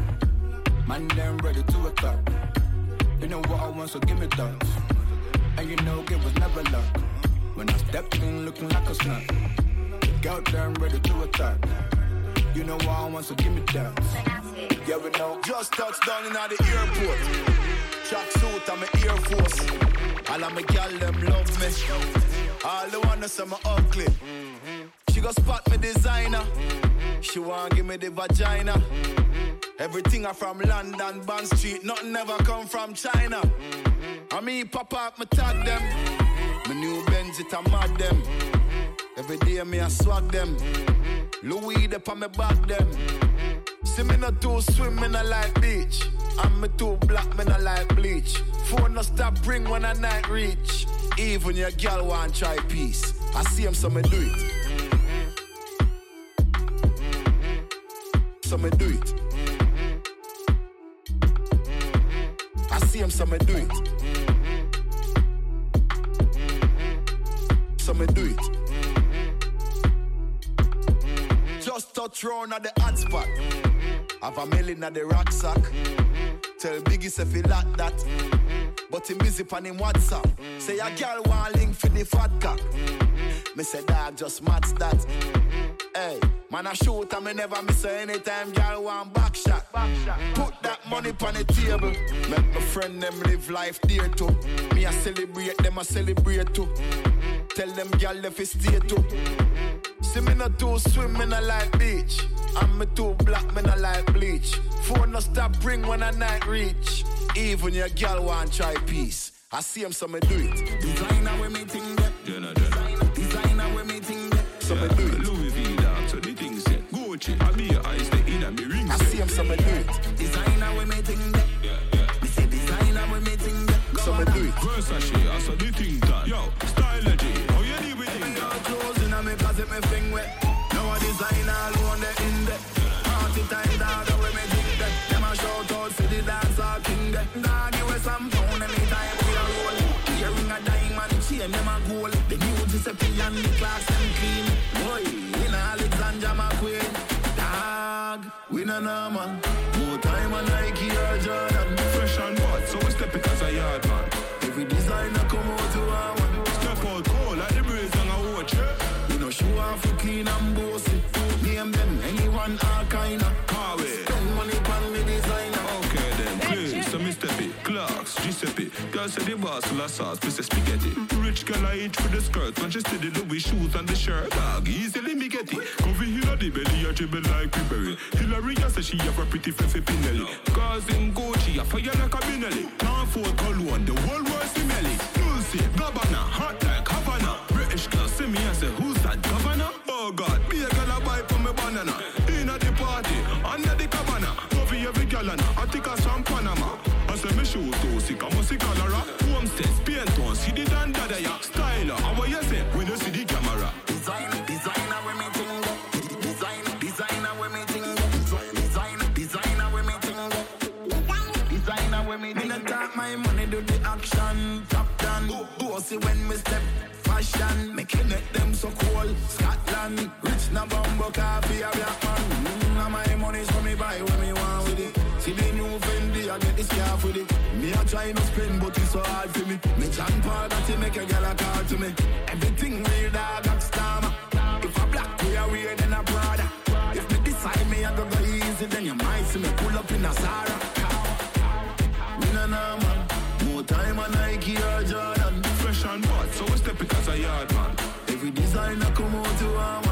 Speaker 28: Man, damn ready to attack. You know what I want, so give me that. And you know it was never luck. When I stepped in looking like a snack. The girl damn ready to attack. You know I want, so give me that. Yeah, we know.
Speaker 29: Just touched down in the airport. Track suit, I'm an Air Force. All of my gal them love me. All the ones say me ugly. She go spot me designer. She want give me the vagina. Everything I from London, Bond Street. Nothing ever come from China. I mean, pop up, me tag them. My new Benz, it a mad them. Every day me I swag them. Louis, they on me back them. See me not too swim, me not like beach. I'm me too black, me not like bleach. Phone no stop ring when I night reach. Even your girl want try peace. I see him, so me do it. So me do it. I see him, so me do it. So me do it. Just touch round at the hot spot. Have a million at the rucksack. Tell Biggie say feel like that. But him busy on him WhatsApp. Say a girl want link for the fat cock. Me say dog just match that. Hey, man I shoot and me never miss her anytime girl want back shot. Put that money on the table. Make my friend them live life dear too. Me I celebrate them I celebrate too. Tell them girl if it's stay too. See me not too swim, me not like beach. I'm me too black, me not like bleach. Phone no stop ring when I night reach. Even your girl want try peace. I see him, so me do it. Designer with me ting that. Designer with me ting that. So me do it.
Speaker 30: Louis V dog, so the thing set. Gucci, I be your eyes, the inner me ring
Speaker 29: I see him, so me do it.
Speaker 30: The la sauce, piece of spaghetti. Rich girl I eat for the skirt. When she steady Louis shoes and the shirt. Dog, easily me get it. Coffee here the belly, I dribble like Pibberry. Hillary, I say she have a pretty fluffy Pinelli. Cause in Gucci, I fire like a Benelli. Can't afford cologne, the whole world see melly. Lucy, Gabbana, hot like Havana. British girl see me and say, who's that governor? Oh God, be a girl I buy for me banana. In at the party, under the cabana. Coffee every gallon, I think I some
Speaker 29: na bumbo coffee, a black man. Mm, my money's for me buy when me want with it. See the new Fendi, I get this car with it. Me a try to spend, but it's so hard for me. Me John Paul, that make a girl a call to me. Everything real dog, got stammer. If a black we are weird, then a Prada. If me decide me, I go go easy, then you might see me pull up in a Zara. Me nah nah man, more time a Nike or Jordan.
Speaker 31: Fresh and hot, so we step it as a yard man.
Speaker 29: Every designer come out to man.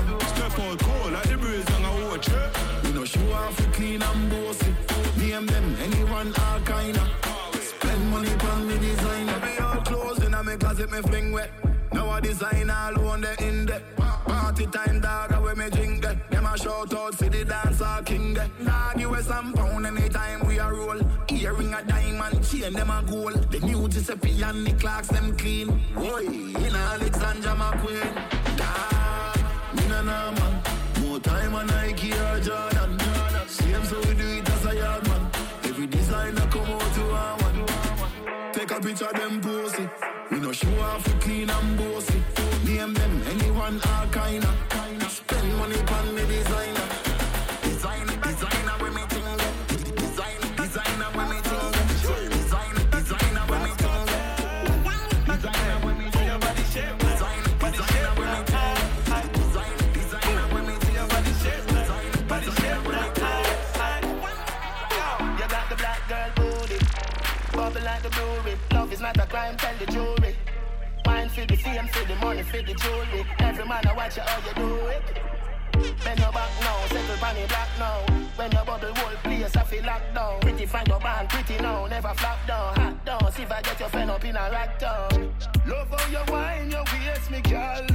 Speaker 31: A
Speaker 29: me fling wet. Now I design all on the in. Party time dog away me drink that. Them a shout out for the dancer king there. Give us some pound anytime we a roll. Earring a diamond chain them a gold. The new Giuseppe and the Clarks them clean. Boy, in Alexander McQueen. Nah, me nah nah man. More time a Nike or Jordan. Same so we do it as a yard a picture them pussy. We no show off we clean and bossy. Name them anyone all kinda. Spend money on
Speaker 32: is not a crime, tell the jury. Wine for the fame, for the money, for the jewelry. Every man I watch you how you do it. Bend your back now, settle the black now. When your bubble whole place, I feel locked down. Pretty find your band, pretty now, never flop down. Hot down, see if I get your friend up in a rack down. Love how you wine, your waist, me girl.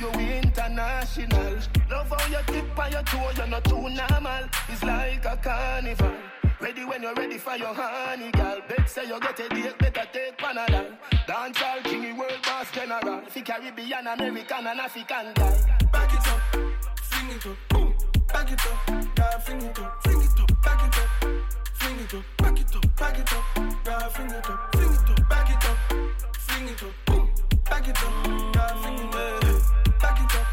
Speaker 32: You international. Love how you tip on your toe, you're not too normal. It's like a carnival. Ready when you're ready for your honey, girl. Bet say you get a date, better take Panadol. Dance all kingy world boss general. Fi Caribbean, American, and African guy.
Speaker 33: Back it up, fling it up, boom. Back it up, girl, fling it up, fling it up, back it up, fling it up, back it up, back it up, girl, fling it up, fling it up, back it up, fling it up, boom. Back it up, girl, fling it up, back it up,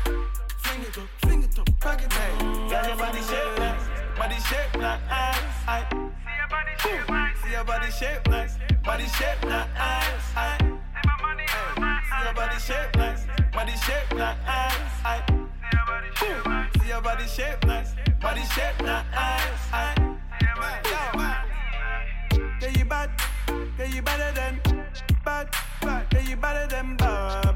Speaker 33: fling it up, fling it up, back it up.
Speaker 32: Girl, your body shape nice, body shape nice. I,
Speaker 33: See your body shape nice, body shape nice. I,
Speaker 32: see your body shape nice, body shape nice. I,
Speaker 33: see your body shape nice, body shape nice. I, yeah, you bad, yeah, you better than bad, bad, yeah, you better than bad,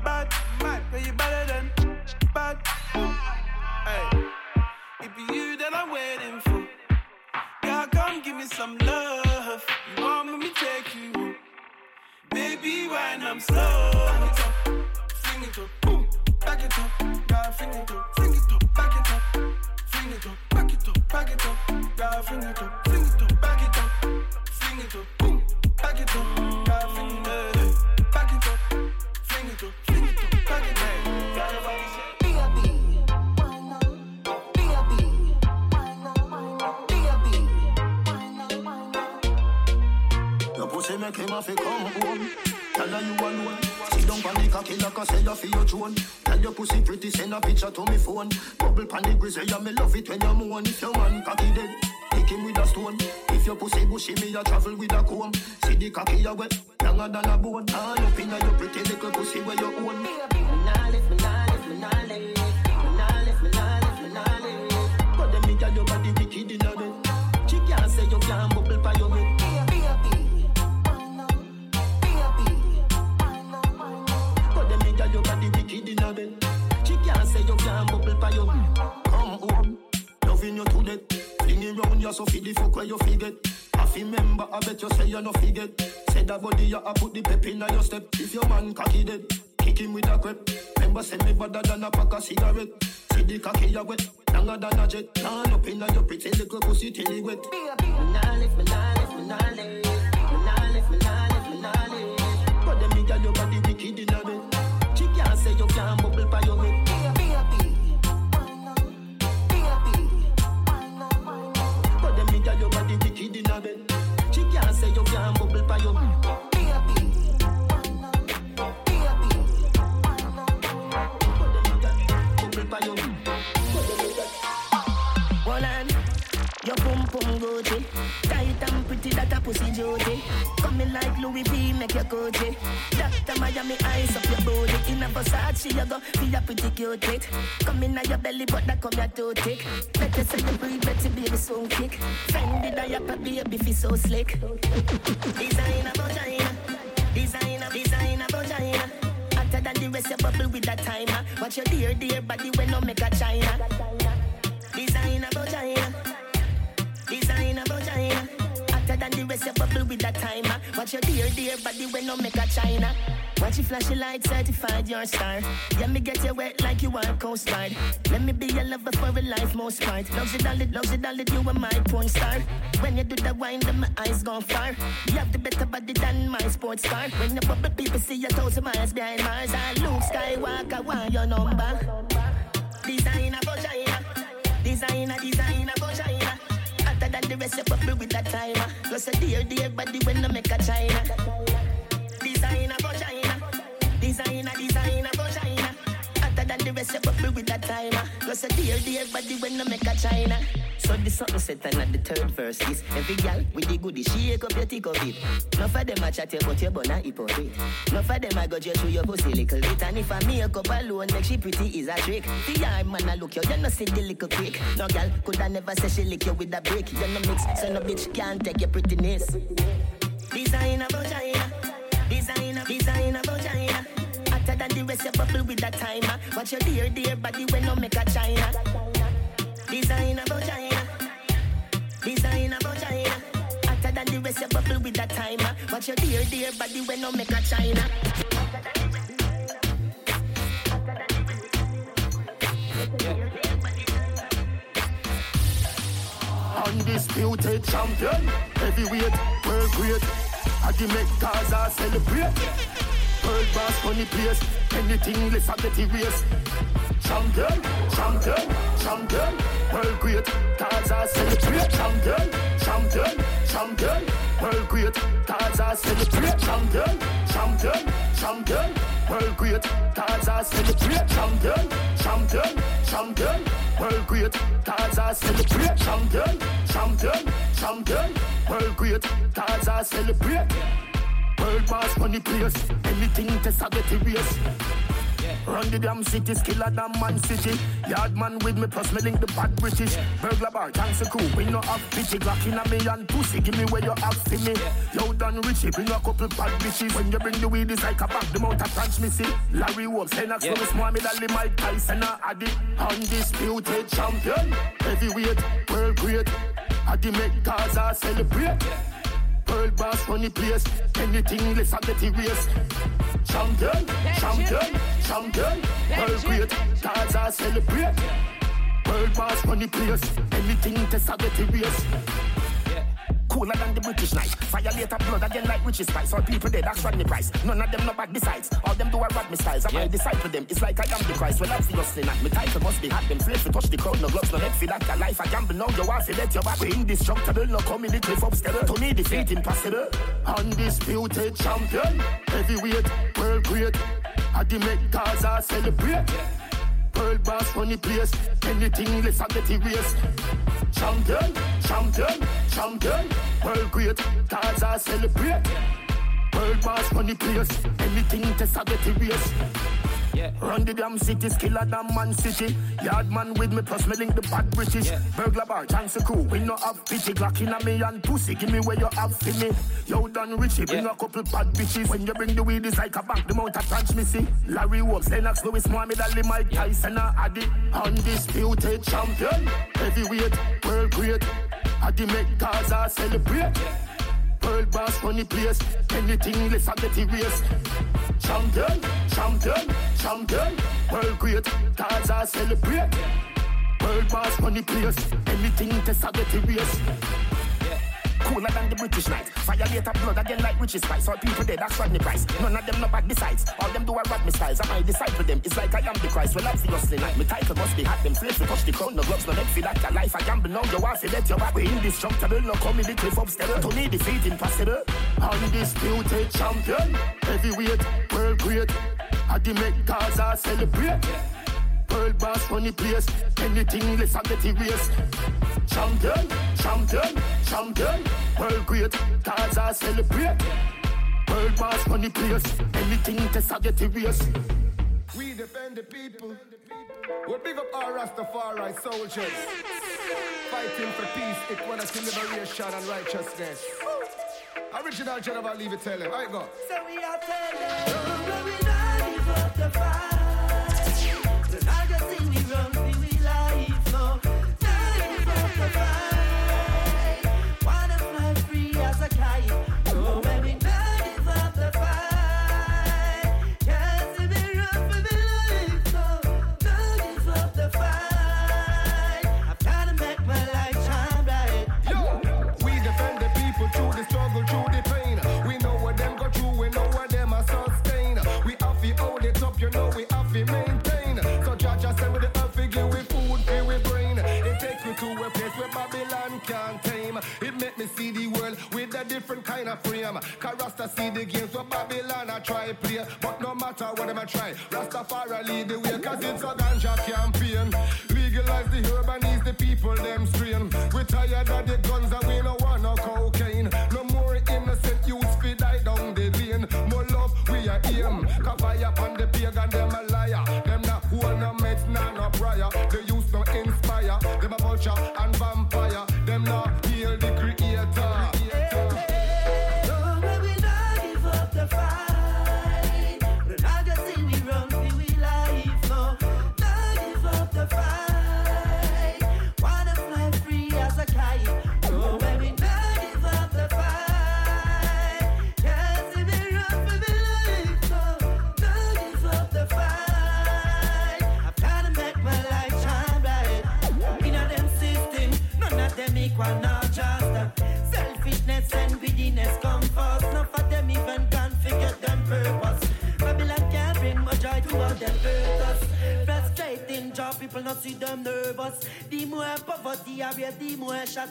Speaker 32: dear, dear body when no make a China. Designer vagina, designer vagina. The rest, you bubble with that timer. Watch your dear, dear body when no make a China. Watch your light, certified your star. Yeah, me get you wet like you are Coast Guard. Let me be your lover for a life, most part. Loves it, all it, loves it, all it, you are my porn star. When you do the wine, then my eyes gone far. You have the better body than my sports car. When you bubble, people see you thousand miles behind Mars. I Luke Skywalker, want your number. Designer vagina, designer, designer. The rest, you bubble with that timer. Plus a dear, dear body when I make a China. Designer vagina, designer, designer vagina. Rest, you bubble with that timer. Plus a dear, dear body when I make a China. So the something set and at the third verse is Every gal with the goodie, shake up your tick of it. None of them a chat you but your bun a hypocrite. None of them a go you through your pussy little bit. And if I make up alone make she pretty is a trick. The yard man a look you, you no see the little quick. No gal coulda never say she lick you with a brick. You no mix, so no bitch can't take your prettiness. Designer vagina Designer, designer vagina Hotter than the rest you bubble with that timer. Watch your dear, dear body when no make a China. Designer vagina Designer vagina Hotter than the rest you bubble with that timer. Watch your dear, dear body when no make a China.
Speaker 33: Undisputed champion Heavyweight, world great. I the make Gaza celebrate World boss funny place. Anything less I get erased Champion, champion, champion. World great Gaza celebrate. Champion, champion, champion. World great Gaza celebrate. Champion, champion, champion. World great Gaza celebrate. Champion, champion, champion. World great Gaza celebrate. Champion, champion, champion. World great Gaza celebrate World boss money place Anything test I get erased Run the damn city, skiller than man city. Yard man with me, plus me link the bad British. Burglar bar, thanks a crew. We no have pity, Glock in a me and pussy. Give me where you have for me. Yo, done Richie, bring a couple bad bitches. When you bring the weed, it's like a bag. The mount of punch me see. Larry Wolf, Lennox, yeah. Lewis, Muhammad Ali, Mike Tyson, a Addy. Undisputed champion. Heavyweight, world great. Addy make Gaza celebrate. World boss funny place. Anything less I get erased. Champion, champion, champion. World great, Gaza celebrate. World boss funny place. Anything test I get erased. Cooler than the British knife. Violate blood again like Richie Spice. All people dead, that's Rodney Price. None of them no bad besides. All them do are me styles. I might decipher them. It's like I am the Christ. Well, obviously not. My title must be hot. Them slave to touch the crowd. No gloves, no head feel like a life. I gamble now. You want to let your back. We indestructible. No come in the cliff upstairs. To me, defeat impossible. Undisputed champion. Heavyweight, world great. I the make Gaza celebrate. World boss funny place. Anything less I get erased. Champion, champion, champion. World great, Gaza celebrate. World boss funny place. Anything I get. Yeah. Run the damn city, skiller than man city. Yard man with me, plus me link the bad British. Yeah. Burglar bar, chance a crew. We no have pity, Glock in a me and pussy. Give me where you have for me. Yo, done Richie, bring yeah. a couple bad bitches. When you bring the weed, it's like a bank. The mount punch me see. Larry Wolf, Lennox, Lewis, Muhammad Ali, Mike Tyson, a Addy. Undisputed champion. Heavyweight, world great. Addy make Gaza celebrate. World boss funny place. Anything less I get erased. Champion, champion, champion. World great, Gaza celebrate. World boss funny place. Anything test I get erased. Cooler than the British night. Violate a blood again like Richie Spice. All people dead, that's Rodney Price. None of them no bad besides. All them do are me styles. I might disciple them. It's like I am the Christ. Well, obviously not. My title must be hot. Them slaves to touch the crown. No gloves, no head feel like a life. I gamble now. You want to let your back. We indestructible. No come in the cliff upstairs. To me, defeat impossible. Undisputed champion. Heavyweight, world great. I the make Gaza celebrate. World boss funny place. Anything less I get erased. Champion, champion, champion. World great, Gaza celebrate. World boss money place. Anything to get erased.
Speaker 34: We defend the people. We big up our Rastafari soldiers. Fighting for peace, equality, liberation, and righteousness. Original General, leave it tell him. I go.
Speaker 35: So we are telling, no, we not give up the fight.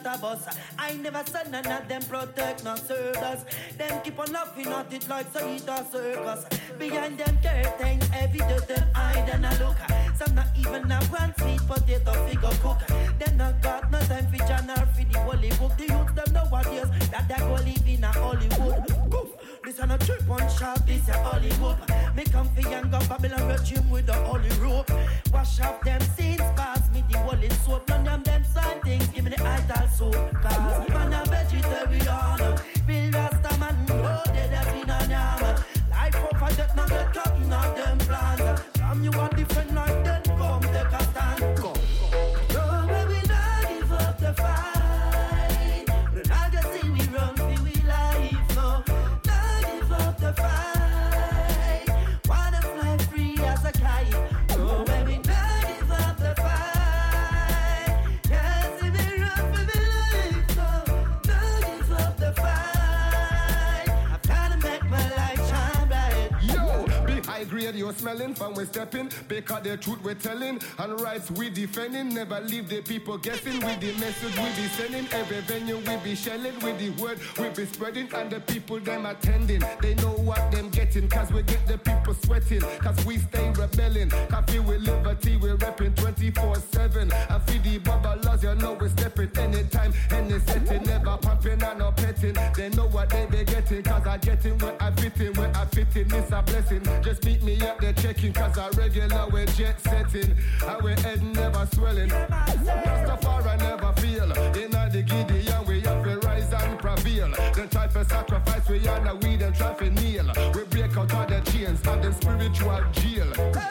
Speaker 34: A.
Speaker 35: I never said none of them protect no serve. Them keep on laughing at it like so it a circus. Behind them curtains, every day them hide and a look. Some not even have one sweet potato figure cook. Them not got no time for journal for the holy book. The youth them nowadays that they go live in a Hollywood. Goof. This a no trip on shop, this a Hollywood. Me come for younger Babylon regime with the holy rope. Wash off them sins, pass me the holy soap. None them from we stepping. Because the truth we're telling. And rights we defending. Never leave the people guessing. With the message we be sending. Every venue we be shelling. With the word we be spreading. And the people them attending. They know what them getting. Cause we get the people sweating. Cause we stay rebelling. Coffee with liberty we're rapping 24-7 and feed the bubble laws you know we're stepping anytime any setting. Never pumping and no petting. They know what they be getting. Cause I getting where I fit in where I fit in it's a blessing. Just meet me up there checking cause I regular we jet setting. And we head never swelling. Rastafari never feel. In the Gideon we have to rise and prevail. Then try for sacrifice we now we then try for kneel. We break out of the chains and the spiritual jail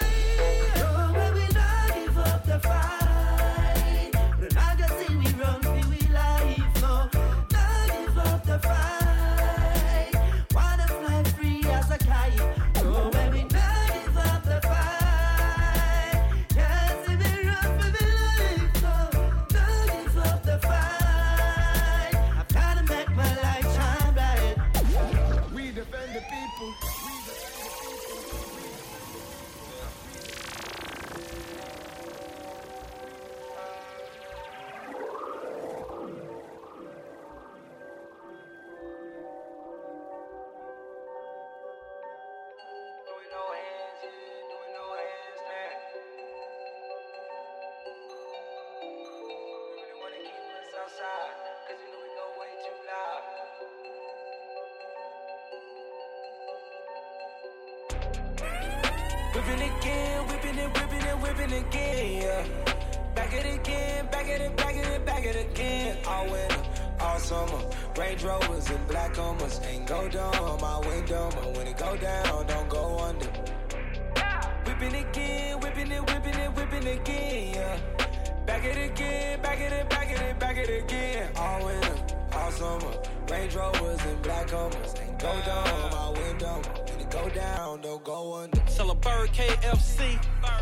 Speaker 13: All winter, all summer. Range Rovers and black. Ain't go down my window, go down, don't go under.
Speaker 26: Sell a bird KFC.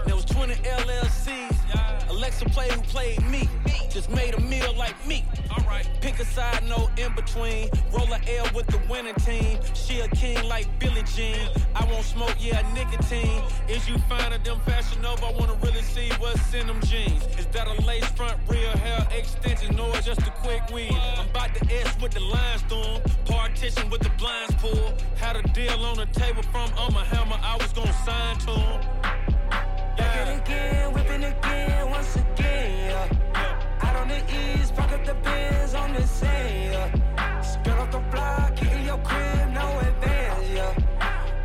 Speaker 26: There was 20 LLCs. Alexa play who played me. Just made a meal like me. Alright. Pick a side, no in between. Roll a L with the winning team. She a king like Billie Jean. I won't smoke, yeah, nicotine. Is you finding them fashion over? I wanna really see what's in them jeans. Is that a lace front, real hair extension, or just a quick weave? I'm about to S with the lines through. Partition with the blinds pulled. Had a deal on the table from Umma Hammer. I was gonna sign to 'em.
Speaker 13: Back it again, whipping again, once again. Yeah. Out on the east, park up the Benz on the sand. Yeah. Skirt off the block, get in your crib, no advance. Yeah.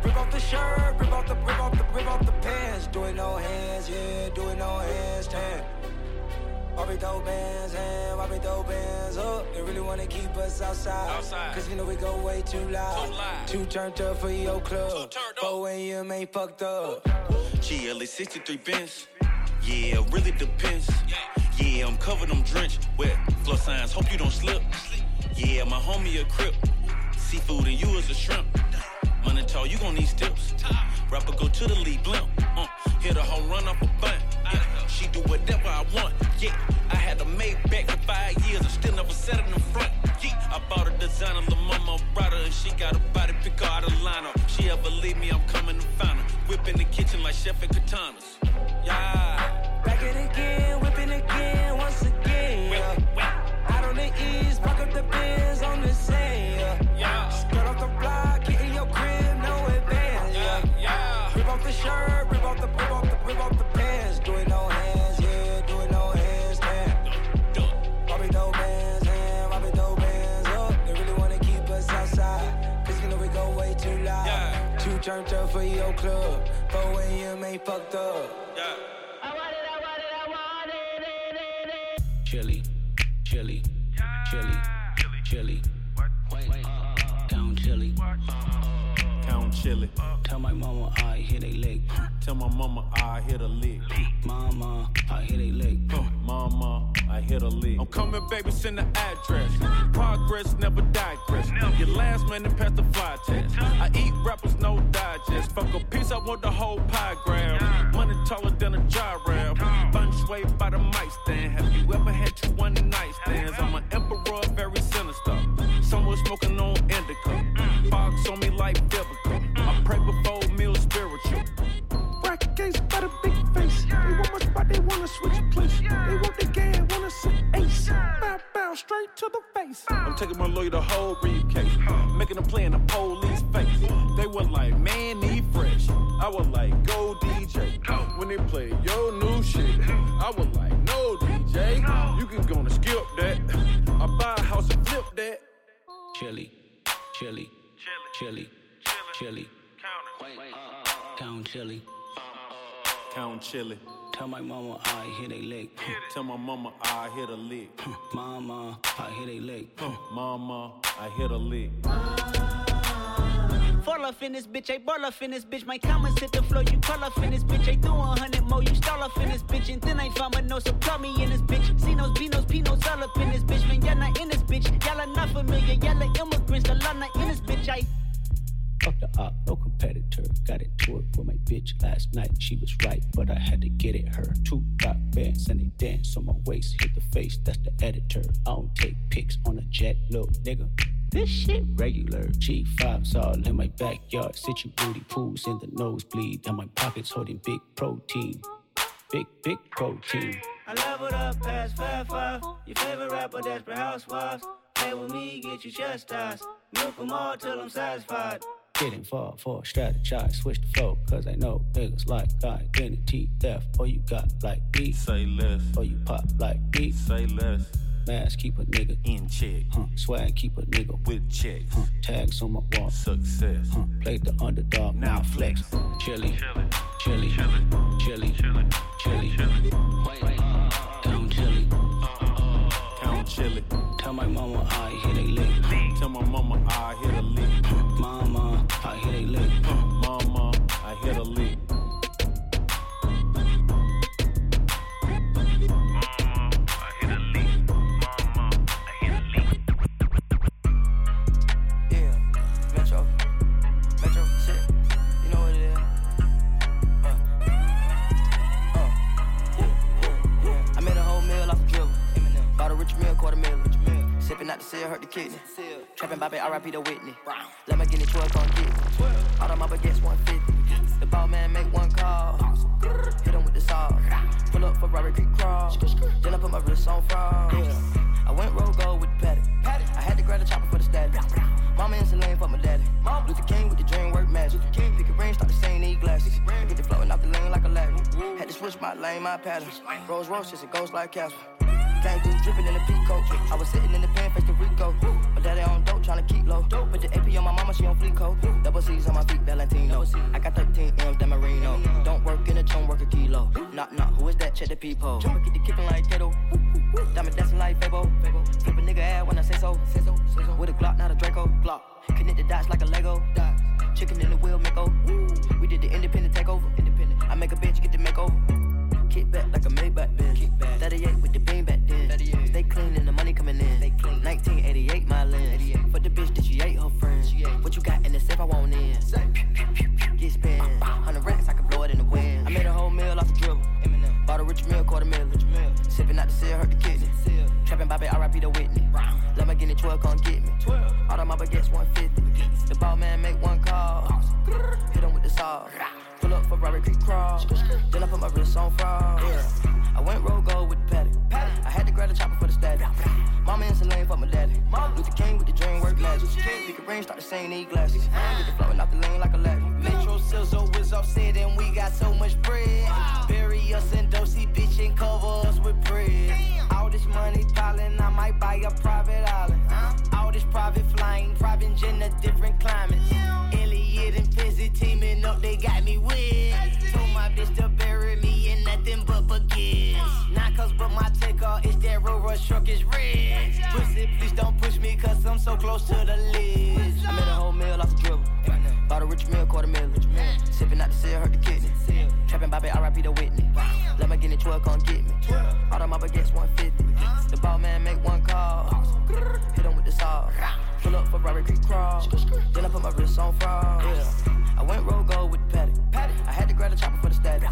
Speaker 13: Rip off the shirt, rip off the, rip off the, rip off the pants. Do it no hands, yeah, do it no hands, tan. Why we throw bands and why we throw bands up? They really wanna keep us outside.
Speaker 26: Outside.
Speaker 13: Cause you know we go way too loud.
Speaker 26: Too loud.
Speaker 13: Too turned up for your club. 4 a.m. ain't fucked up.
Speaker 26: GLA 63 Benz. Yeah, really depends. Yeah, I'm covered, I'm drenched. Wet floor signs, hope you don't slip. Yeah, my homie a crip. Seafood and you is a shrimp. Money tall, you gon' need steps. Rapper go to the lead blimp. Uh, hit a home run off a bunt. Yeah, she do whatever I want. Yeah, I had a made back for five years. I still never sat in the front. Yeah, I bought a designer, the mama her, and she got a body pick out of lineup. She ever leave me, I'm coming to find her. Whip in the kitchen like chef and katanas. Yeah.
Speaker 13: Back it again, again, turned up for your club. 4 a.m. ain't fucked up.
Speaker 36: Chili, chili, chili, chili. Count uh, uh, chili.
Speaker 37: Count chili.
Speaker 36: Tell my mama I hit a leg.
Speaker 37: Tell my mama I hit a lick.
Speaker 36: Mama, I hit a leg.
Speaker 37: Uh, mama, I hit a lick.
Speaker 26: I'm coming, baby, send the address. Progress never digress. Your last man and pass the fly test. I eat rappers, no digest. Fuck a piece, I want the whole pie grab. Money taller than a gyraf. Fun sway by the mic stand. Have you ever had two one night stands? I'm an emperor, very sinister. Someone smoking on indica. Fox on me like biblical. I pray before meal spiritual.
Speaker 38: Bracket case by the big face. They want my spot, they wanna switch place. They want the game, wanna sit ace. Bow, bow, straight to the face.
Speaker 26: I'm taking my lawyer the whole briefcase. Making a play in the police face. They were like, man. I was like, go DJ. When they play your new shit, I was like, no DJ. You can go and skip that. I buy a house and flip that.
Speaker 36: Chili, chili, chili, chili. Count count, uh, uh, uh. chili.
Speaker 37: Count chili.
Speaker 36: Tell my mama I hit a leg.
Speaker 37: Tell my mama I hit a lick.
Speaker 36: Mama, I hit a leg.
Speaker 37: Mama, I hit a lick.
Speaker 39: Fall off in this bitch, I ball off in this bitch. My comments hit the floor, you call off in this bitch. I do a hundred more, you stall off in this bitch. And then I found my nose, so plug me in this bitch. Cinos, Beanos, Pinos, all up in this bitch. Man, y'all not in this bitch. Y'all are not familiar, y'all are immigrants. The law not in this bitch, I.
Speaker 36: Fuck the op, no competitor. Got into it with my bitch last night. She was right, but I had to get it her. Two rock bands and they dance on my waist. Hit the face, that's the editor. I don't take pics on a jet, little nigga. This shit regular. G5's all in my backyard. Sit you booty pools in the nosebleed. And my pockets holding big protein. Big, big protein.
Speaker 39: I leveled up past five five. Your favorite rapper, Desperate Housewives. Play with me, get you chastised. Milk 'em all till I'm satisfied.
Speaker 36: Didn't fall for strategize, switch the flow, cause I know niggas like identity theft. Or you got like me,
Speaker 37: say less.
Speaker 36: Or you pop like me,
Speaker 37: say less.
Speaker 40: Mask keep a nigga
Speaker 26: in check.
Speaker 40: Huh. Swag keep a nigga
Speaker 26: with checks.
Speaker 40: Huh. Tags on my wall.
Speaker 26: Success.
Speaker 40: Huh. Played the underdog.
Speaker 26: Now flex.
Speaker 40: Chili. Chili. Chili. Chili. Chili. Chili. Down chili.
Speaker 26: Count chili.
Speaker 40: Tell my mama I hit a lick.
Speaker 26: Tell my mama I hit a lick.
Speaker 40: Mama, I hit a lick.
Speaker 4: The the kidney. Trapping Bobby, RIP to Whitney. Let me get it 12, gon' get it. All them my baguettes 150. The ball man make one call. Hit him with the saw. Pull up for Robert Creek crawl. Then I put my wrist on. Yeah. I went road gold with the paddock. I had to grab the chopper for the static. Mama in Celine for my daddy. Luther King with the dream work magic. Pick a range, start the same, need glasses. Get the floating out the lane like a ladder. Had to switch my lane, my pattern. Rolls Royce, just a ghost like Casper. Came through dripping in the peacoat. I was sitting in the pen, face to Rico. My daddy on dope, tryna keep low. Put the AP on my mama, she on fleek coat. Double C's on my feet, Valentino. I got 13 M's, Dan Marino. Don't work in a tone, work a kilo. Knock, knock, who is that? Check the peephole. Get the kicking like Kato. Diamond dancing like Fabo. Flip a nigga ass when I say so. With a Glock, not a Draco. Glock. Connect the dots like a Lego. Chicken in the wheel, Mako. We did the independent takeover. Independent. I make a bitch get the makeover. Kick back like a Maybach Benz. 38 with the beam back then. Stay clean and the money coming in. 1988 my lens. For the bitch that she ate her friends. What you got in the safe I want in? Get spent. 100 racks I can blow it in the wind. I made a whole meal off the dribble. Bought a rich meal, quarter meal. Sipping out the seal, hurt the kidney. Trapping Bobby, RIP to Whitney. Let me get it 12, come get me. All of my baguettes 150. The ball man make one call. Hit him with the saw. Pull up for Robert Creek crawl. Then I put my wrist on fraud. Yeah. I went road gold with the paddock. I had to grab the chopper for the static. Mama in Celine for my daddy. Luther King with the dream work magic. Pick a range, start the same, need glasses. Get the flowing out the lane like a ladder.
Speaker 41: Metro Sizzle was offset and we got so much bread. Bury us in dosey bitch and cover us with bread. All this money piling, I might buy a private island. All this private flying, private jet to different climates. Got me wet. Told my bitch to bury me in nothing but baguettes. Not cause but my taker, it's that road rush truck is red. Pussy, please don't push me cause I'm so close to the ledge.
Speaker 4: I made a whole meal off the dribble. Bought a rich meal, quarter meal. Sipping out the seal, hurt the kidney. Trapping Bobby, RIP to Whitney. Let me get it 12, come get me. All of my baguettes 150. The ball man make one call. Hit him with the saw. Pull up for Robert Creek crawl. Then I put my wrist on fraud. Yeah. I went road gold with the paddock. I had to grab the chopper for the static.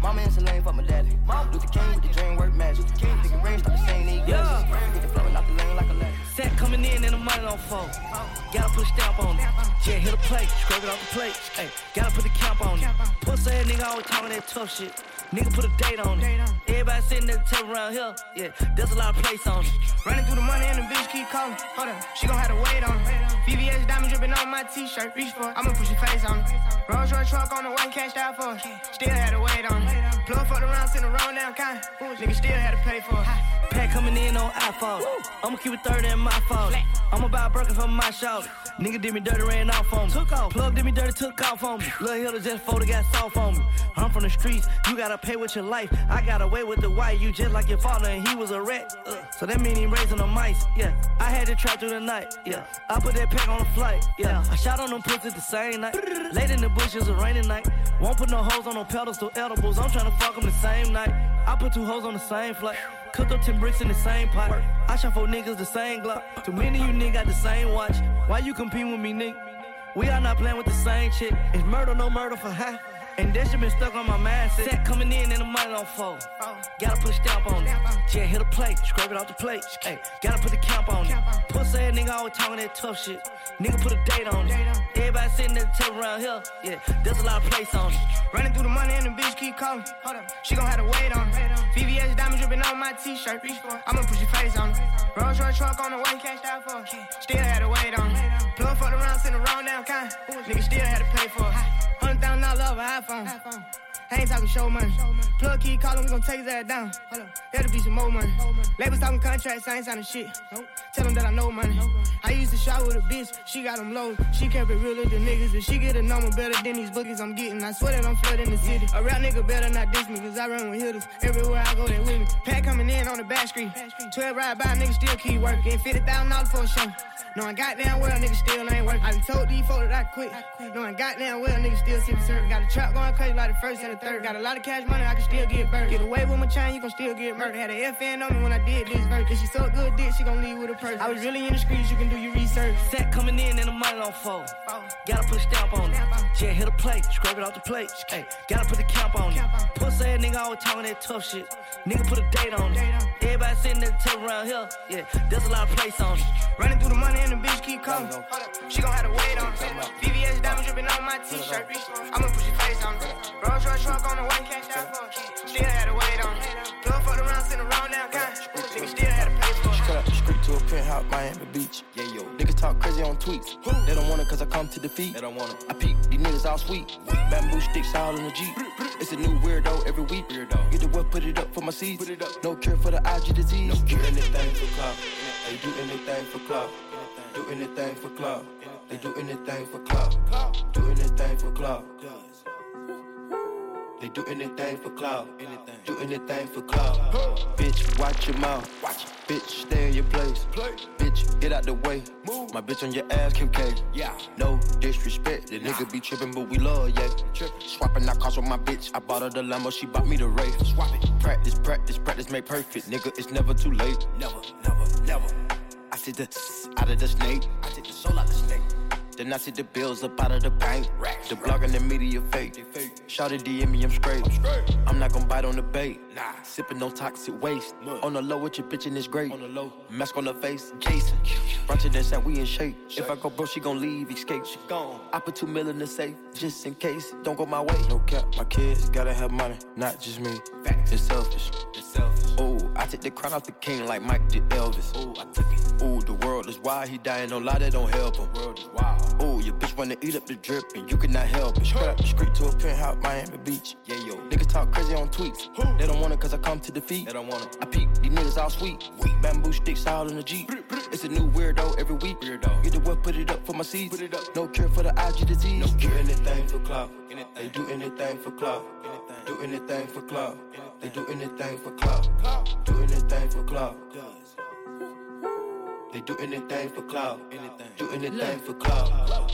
Speaker 4: Mama in Celine for my daddy. Luther King with the dream work magic. Pick a range, start the same, need glasses. Get the flowing out the lane like a ladder.
Speaker 24: Set coming in and the money on fold. Oh. Gotta put a stamp on it. Jet hit a plate, scrub it off the plate. Hey, gotta put the camp on it. Pussy ass nigga always talking that tough shit. Nigga put a date on it. Everybody sitting at the table around here. Yeah, there's a lot of place on it.
Speaker 41: Running through the money and the bitch keep calling. Hold up, she gon' have to wait on it. VVS diamond dripping on my t-shirt. Reach for it, I'ma push your face on it. Rolls Royce truck on the way, cashed out for it. Still had to wait on it. Plug fucked around, sent the roll down kind. Nigga still had to pay for it.
Speaker 24: Pack coming in on iPhone. I'ma keep it 30 in my phone. I'ma buy a from my shop. Nigga did me dirty, ran off on me. Took off. Plug did me dirty, took off on me. Lil' Hilda just folded, got soft on me. I'm from the streets, you gotta pay with your life. I got away with the white, you just like your father, and he was a rat. Uh, so that mean he raising the mice, yeah. I had to trap through the night, yeah. I put that pack on the flight, yeah. I shot on them pussies the same night. Late in the bushes, a rainy night. Won't put no hoes on no pedestal edibles. I'm trying to fuck them the same night. I put two hoes on the same flight. Cooked up 10 bricks in the same pot. I shot four niggas the same Glock. Too many you niggas got the same watch. Why you competing with me, nigga? We are not playing with the same chick. It's murder, no murder for half. And that shit been stuck on my mindset. Set coming in and the money don't fold. Gotta put a stamp on it. Jet hit a plate, scrape it off the plate. Hey, gotta put the camp on it. Pussy ass nigga always talking that tough shit. Nigga put a date on it. Everybody sitting at the table around here. Yeah, there's a lot of place on it.
Speaker 41: Running through the money and the bitch keep calling. Hold up, she gon' have to wait on it. VVS diamond dripping on my t-shirt. I'ma put your face on it. Rolls Royce truck on the way, cashed out for it. Still had to wait on it. Plug fucked around, sent the roll down kind. Nigga still had to pay for it. Hundred thousand dollar over iPhone. I ain't talking show money. Plug key, call him, we gon' take his ass down. That'll be some more money. Labels talking contracts, I ain't signing shit. Tell them that I know money. I used to shop with a bitch, she got them low. She kept it real with the niggas. If she get a number better than these bookies I'm getting, I swear that I'm flooding the city. A rap nigga better not diss me, cause I run with hitters. Everywhere I go, they with me. Pack coming in on the back street. 12 ride by, niggas still keep working. $50,000 for a show. Knowing goddamn well niggas still ain't working. I done told these folks that I quit. Knowing goddamn well niggas still see the service. Got a trap going crazy like the first and the third. Got a lot of cash money, I can still get burned. Get away with my chain, you gon' still get murdered. Had a FN on me when I did this verse. If she so good dick, she gon' leave with a purse. I was really in the streets, you can do your research.
Speaker 42: Set coming in and the money on fold. Oh. Gotta put a stamp on it. Yeah, hit a plate, scrape it off the plate. Hey, gotta put the camp on it. Pussy ass nigga always talking that tough shit. Nigga put a date on it. Everybody sitting there tell around here. Yeah, there's a lot of place on it.
Speaker 41: Running through the money and the bitch keep coming. She gon' have to wait on it. VVS diamond dripping on my t-shirt. I'ma push your face on it. Rolls Royce truck on the way, cash out for it. Still had to wait on it. Plug for the round, send around down kind. Nigga still had to pay for it.
Speaker 4: Cut up the street to a penthouse, Miami Beach. Yeah, yo. Niggas talk crazy on tweets. They don't want it cause I come to defeat. They don't want it. I peek, these niggas all sweet. Bamboo sticks all in the Jeep. It's a new weirdo every week. Weirdo. Get the what, put it up for my seeds. Put it up. No cure for the IG disease. No cure. anything for clout. They do anything for clout. Do anything for clout. They do anything for clout. Do anything for clout. They do anything for clout. Do anything for clout. Bitch, watch your mouth. Watch Bitch, stay in your place. Bitch, get out the way. Move. My bitch on your ass, Kim K. Yeah. No disrespect. The nigga be tripping, but we love, yeah. Swapping out cars with my bitch. I bought her the Lambo, she bought me the Wraith. Swap it. Practice, practice, practice, make perfect. Nigga, it's never too late. Never, never, never. I see the out of the snake. I take the soul out the snake. Then I see the bills up out of the bank. The blog and the media fake. Shout it DM me, I'm straight. I'm not gonna bite on the bait. Nah. Sipping no toxic waste. On the low with your bitch and it's great. On the low. Mask on the face, Jason. Brunch and that we in shape. If I go broke, she gon' leave, escape. She gone. I put two mil in the safe, just in case. Don't go my way. No cap, my kids gotta have money, not just me. It's selfish. It's selfish. Oh, I take the crown off the king like Mike did Elvis. Oh, I took it. Ooh, the world is wild, he dying, no lie, that don't help him. The world is wild. Ooh, your bitch wanna eat up the drip and you cannot help it. Straight up the street to a penthouse, Miami Beach. Yeah, yo. Niggas talk crazy on tweets. They don't want it cause I come to defeat. They don't want it. I peek, these niggas all sweet. Weak. Bamboo sticks all in the Jeep. It's a new weirdo every week. Weirdo. Get the what, put it up for my seeds. Put it up. No cure for the IG disease. No cure anything for clout. They do anything for clout. Do anything for clout. They do anything for clout. Do anything for clout. They do anything for clout. Do anything for clout.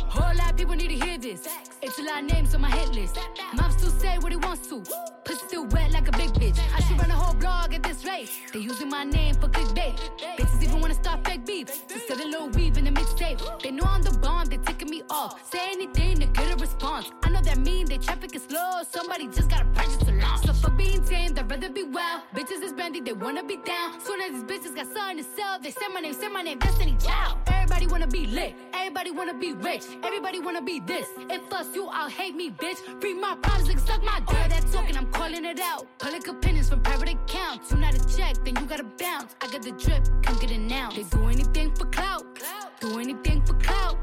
Speaker 12: Whole lot of people need to hear this. It's a lot of names on my hit list. Mom still say what he wants to. Pussy still wet like a big bitch. I should run a whole blog at this rate. They using my name for clickbait. Bitches even wanna start fake beef. Instead of little weave in the mixtape. They know I'm the bomb, they ticking me off. Say anything to get a response. I know that mean they traffic is slow. Somebody just gotta purchase a launch. So fuck being tame, I'd rather be wild. Bitches is Brandy, they wanna be down. Soon as these bitches got something to sell, they say my name, say my Destiny Child. Everybody wanna be lit, everybody wanna be rich, everybody wanna be this. If us you, I'll hate me, bitch. Free my problems and suck my dick. All that talking, I'm calling it out. Public opinions from private accounts. You not a check, then you gotta bounce. I got the drip, come get it now. They do anything for clout, do anything for clout.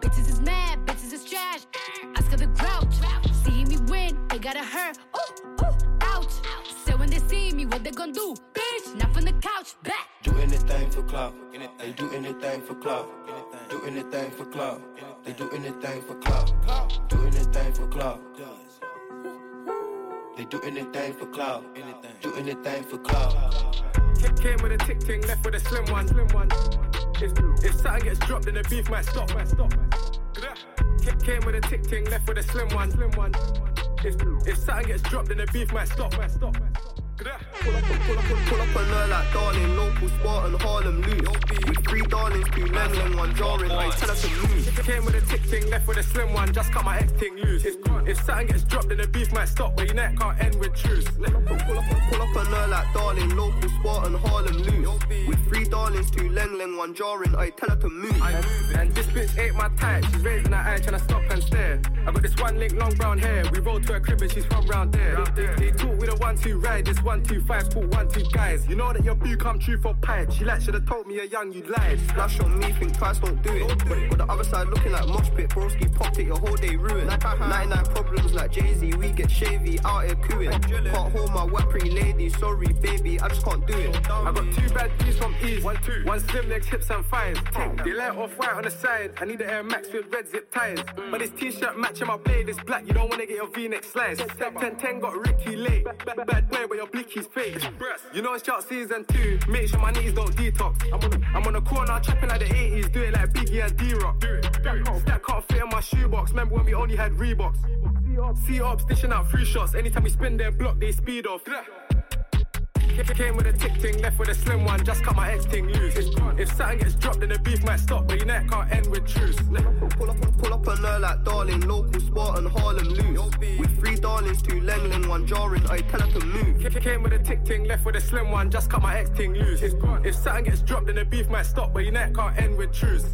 Speaker 12: Bitches is mad, bitches is trash. Her the grouch. See me win, they gotta hurt. Ooh, ooh, ouch. So when they see me, what they gonna do? Bitch, not from the couch, back.
Speaker 4: Do anything for clout. They do anything for clout. Do anything for clout. They do anything for clout. Do anything for clout. They do anything for clout. Do anything for clout.
Speaker 43: Kick came with a tick ting, left with a slim one. Slim one. If, if something gets dropped, then the beef might stop. Might stop. Kick came with a tick ting, left with a slim one. Slim one. If, if something gets dropped, then the beef might stop. Might stop.
Speaker 44: Pull up, pull up, pull up on her like darling, local sport and Harlem loose. With three darlings, two lemon, one jarring, I tell her to move.
Speaker 43: Came with a tick ting, left with a slim one, just cut my X ting loose. If, something gets dropped, then the beef might stop, but your neck can't end with truce.
Speaker 44: Pull up, pull up on her like darling, local sport and Harlem loose. With three darlings, two lemon, one jarring, I tell her to move.
Speaker 43: And this bitch ate my type, she's raising her eye, trying to stop and stare. I got this one link, long brown hair. We roll to her crib and she's from round there. They, they, talk with a one two ride, this one two five, sport one two guys. You know that your boo come true for pipe. She like should have told me a young you lied.
Speaker 44: Splash on me, think twice, don't do it. But, but the other side looking like mosh pit, broski popped it, your whole day ruined. 99 problems like Jay Z, we get shavy out here cooing. Can't hold my weaponry, lady, sorry baby, I just can't do it.
Speaker 43: I got two bad D's from East, one two, one slim legs, hips and thighs. They light off white on the side. I need the Air Max with red zip ties. But this t-shirt matching my blade is black. You don't wanna get your V-neck sliced. Step 10 10 got Ricky late. Bad, bad boy, but your blicky's fake. You know it's shot season two. Make sure my knees don't detox. I'm on, the, I'm on the corner, trapping like the 80s. Do it like Biggie and D-Rock. That can't fit in my shoebox. Remember when we only had Reeboks? See ops dishing out free shots. Anytime we spin their block, they speed off. If it came with a tick ting, left with a slim one, just cut my ex ting loose. If something gets dropped, then the beef might stop, but your neck can't end with truce.
Speaker 44: Pull up, pull up on her like darling, local sport and Harlem loose. Darlings, two Lenglen, one jarring, I tell her to move.
Speaker 43: Came with a tick ting, left with a slim one, just cut my ex ting loose. If something gets dropped, then the beef might stop, but your neck can't end with truce.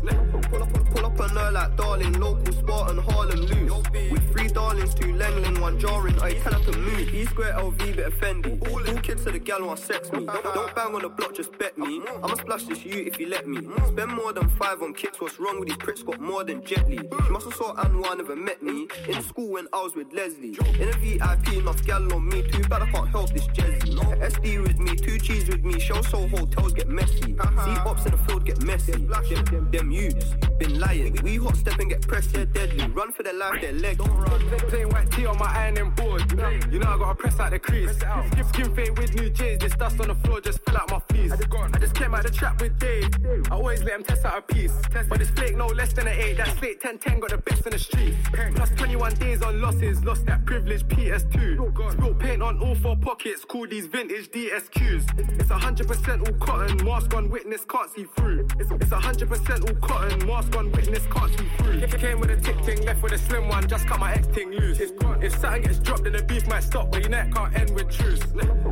Speaker 44: Pull up, pull up on her like darling, local sport and Harlem loose. With three darlings, two Lenglen, one jarring, I tell her to move. E square LV, bit of Fendi. All kids to the gal want sex me. Don't, don't bang on the block, just bet me. I'ma splash this you if you let me. Spend more than five on kicks, what's wrong with these pricks? Got more than Jet Li. She must have saw Anwar, never met me. In school when I was with Leslie. In a VIP, enough gal on me. Too bad I can't help this Jezzy. SD with me, two cheese with me. Show so hotels get messy. Uh-huh. See ops in the field get messy. Them, them, them youths been lying. We hot step and get pressed, they're deadly. Run for their life, their legs. Don't run.
Speaker 43: Plain white tee on my ironing board. You know I gotta press out the crease. Skip skin fade with new J's. This dust on the floor just fill out my fleece. I just came out the trap with Dave. I always let him test out a piece. But this flake no less than an 8. That slate 10 10 got the best in the street. Plus 21 days on losses. Lost that privilege PS2. Spilt paint on all four pockets. Call these vintage DSQs. It's 100% all cotton. Mask on witness can't see through. It's, it's 100% all cotton. Mask on witness can't see through. If it came with a tick ting, left with a slim one. Just cut my ex ting loose. If something gets dropped, then the beef might stop. But your neck can't end with truce.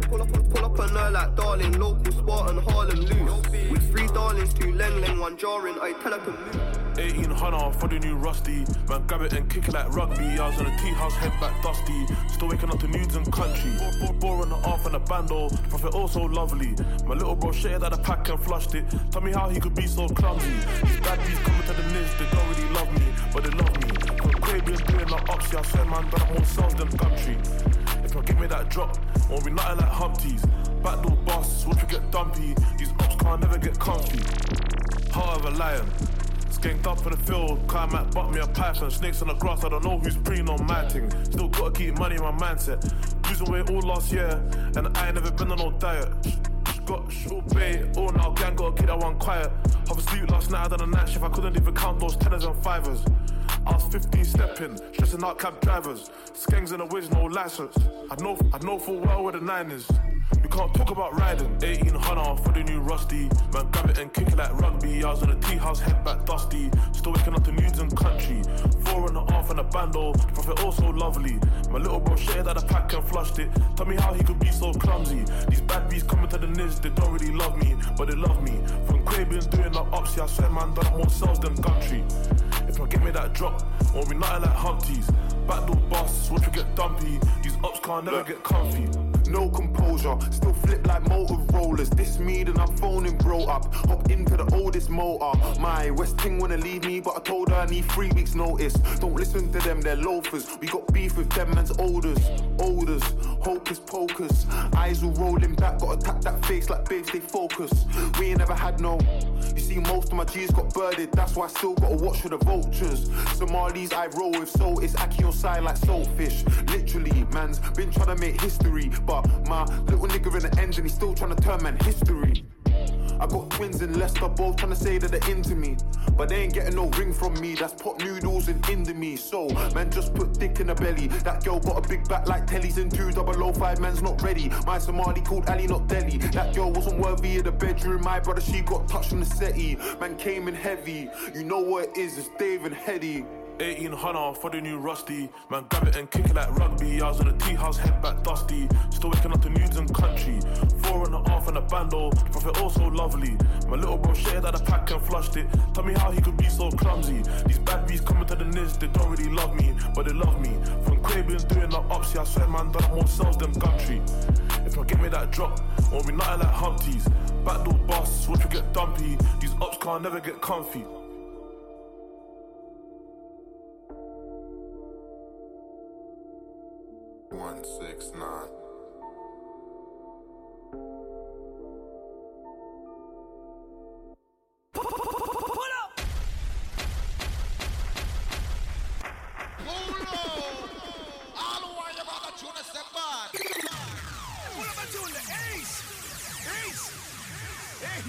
Speaker 44: Pull up, pull up on her like darling, local sport and Harlem loose. With three darlings, two Lenglen, one jarring, I tell her to move.
Speaker 23: 1800 for the new rusty. Man, grab it and kick it like rugby. I was in a tea house, head back dusty. Still waking up to nudes and country. Four and a half and a bando. The prophet also lovely. My little bro shitted at the pack and flushed it. Tell me how he could be so clumsy. These bad bees coming to the nids, they don't really love me, but they love me. Caribbean doing the ups, yeah, I swear man, done more sales than Gumtree. If you give me that drop, won't be nothing like Humpties. Backdoor boss, watch we get dumpy. These ops can't never get comfy. Heart of a lion. Skanked up for the field, climb at butt me a python. Snakes on the grass, I don't know who's preying on my thing. Still gotta keep money in my mindset. Losing weight all last year, and I ain't never been on no diet. Got short bait, all now gang got a kid, I want quiet. Have a sleep last night, I done a night shift, I couldn't even count those tenors and fivers. I was 15 stepping, stressing out cab drivers. Skangs in the whiz, no license. I know, I know full well where the nine is. We can't talk about riding. 1800 for the new rusty. Man, grab it and kick it like rugby. I was in a tea house, head back dusty. Still waking up to nudes and country. Four and a half and a bando. Prophet also lovely. My little bro shared at the pack and flushed it. Tell me how he could be so clumsy. These bad bees coming to the nids, they don't really love me, but they love me. From Caribbean doing the ups, yeah, I swear man, done more sales than Gumtree. If I give me that drop, won't be nothing like Humpties. Backdoor boss, watch we get dumpy. These ups can't never get comfy.
Speaker 45: No composure, still flip like Motorolas. This me, then I'm phoning bro up. Hop into the oldest motor. My West Ting wanna leave me, but I told her I need three weeks' notice. Don't listen to them, they're loafers. We got beef with them man's olders. Olders, hocus pocus. Eyes all rolling back, gotta tap that face like babes, they focus. We ain't never had no. You see, most of my G's got birded, that's why I still gotta watch for the vultures. Somalis I roll with, so it's Aki side like soulfish. Literally, man's been trying to make history, but my little nigga in the engine, he's still trying to turn man history. I got twins in Leicester, both trying to say that they're into me. But they ain't getting no ring from me, that's pot noodles and indomie. So, man, just put dick in the belly. That girl got a big back like Telly's in 2005, man's not ready. My Somali called Ali, not Delhi. That girl wasn't worthy of the bedroom, my brother, she got touched on the settee. Man came in heavy, you know what it is, it's Dave and Headie.
Speaker 23: 18 Hunter for the new Rusty. Man, grab it and kick it like rugby. I was on the tea house, head back dusty. Still waking up to news and country. Four and a half and a bando. Prophet also lovely. My little bro shared out the pack and flushed it. Tell me how he could be so clumsy. These bad bees coming to the niz, they don't really love me, but they love me. From Quabians doing the ups, yeah, I swear man done more sales than Gumtree. If I get me that drop, won't be nothing like Humpties. Backdoor busts, watch you get dumpy. These ups can't never get comfy.
Speaker 27: One six nine.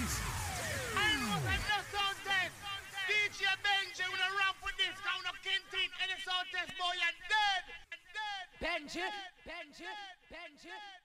Speaker 34: DJ
Speaker 39: Benji, Benji, Benji.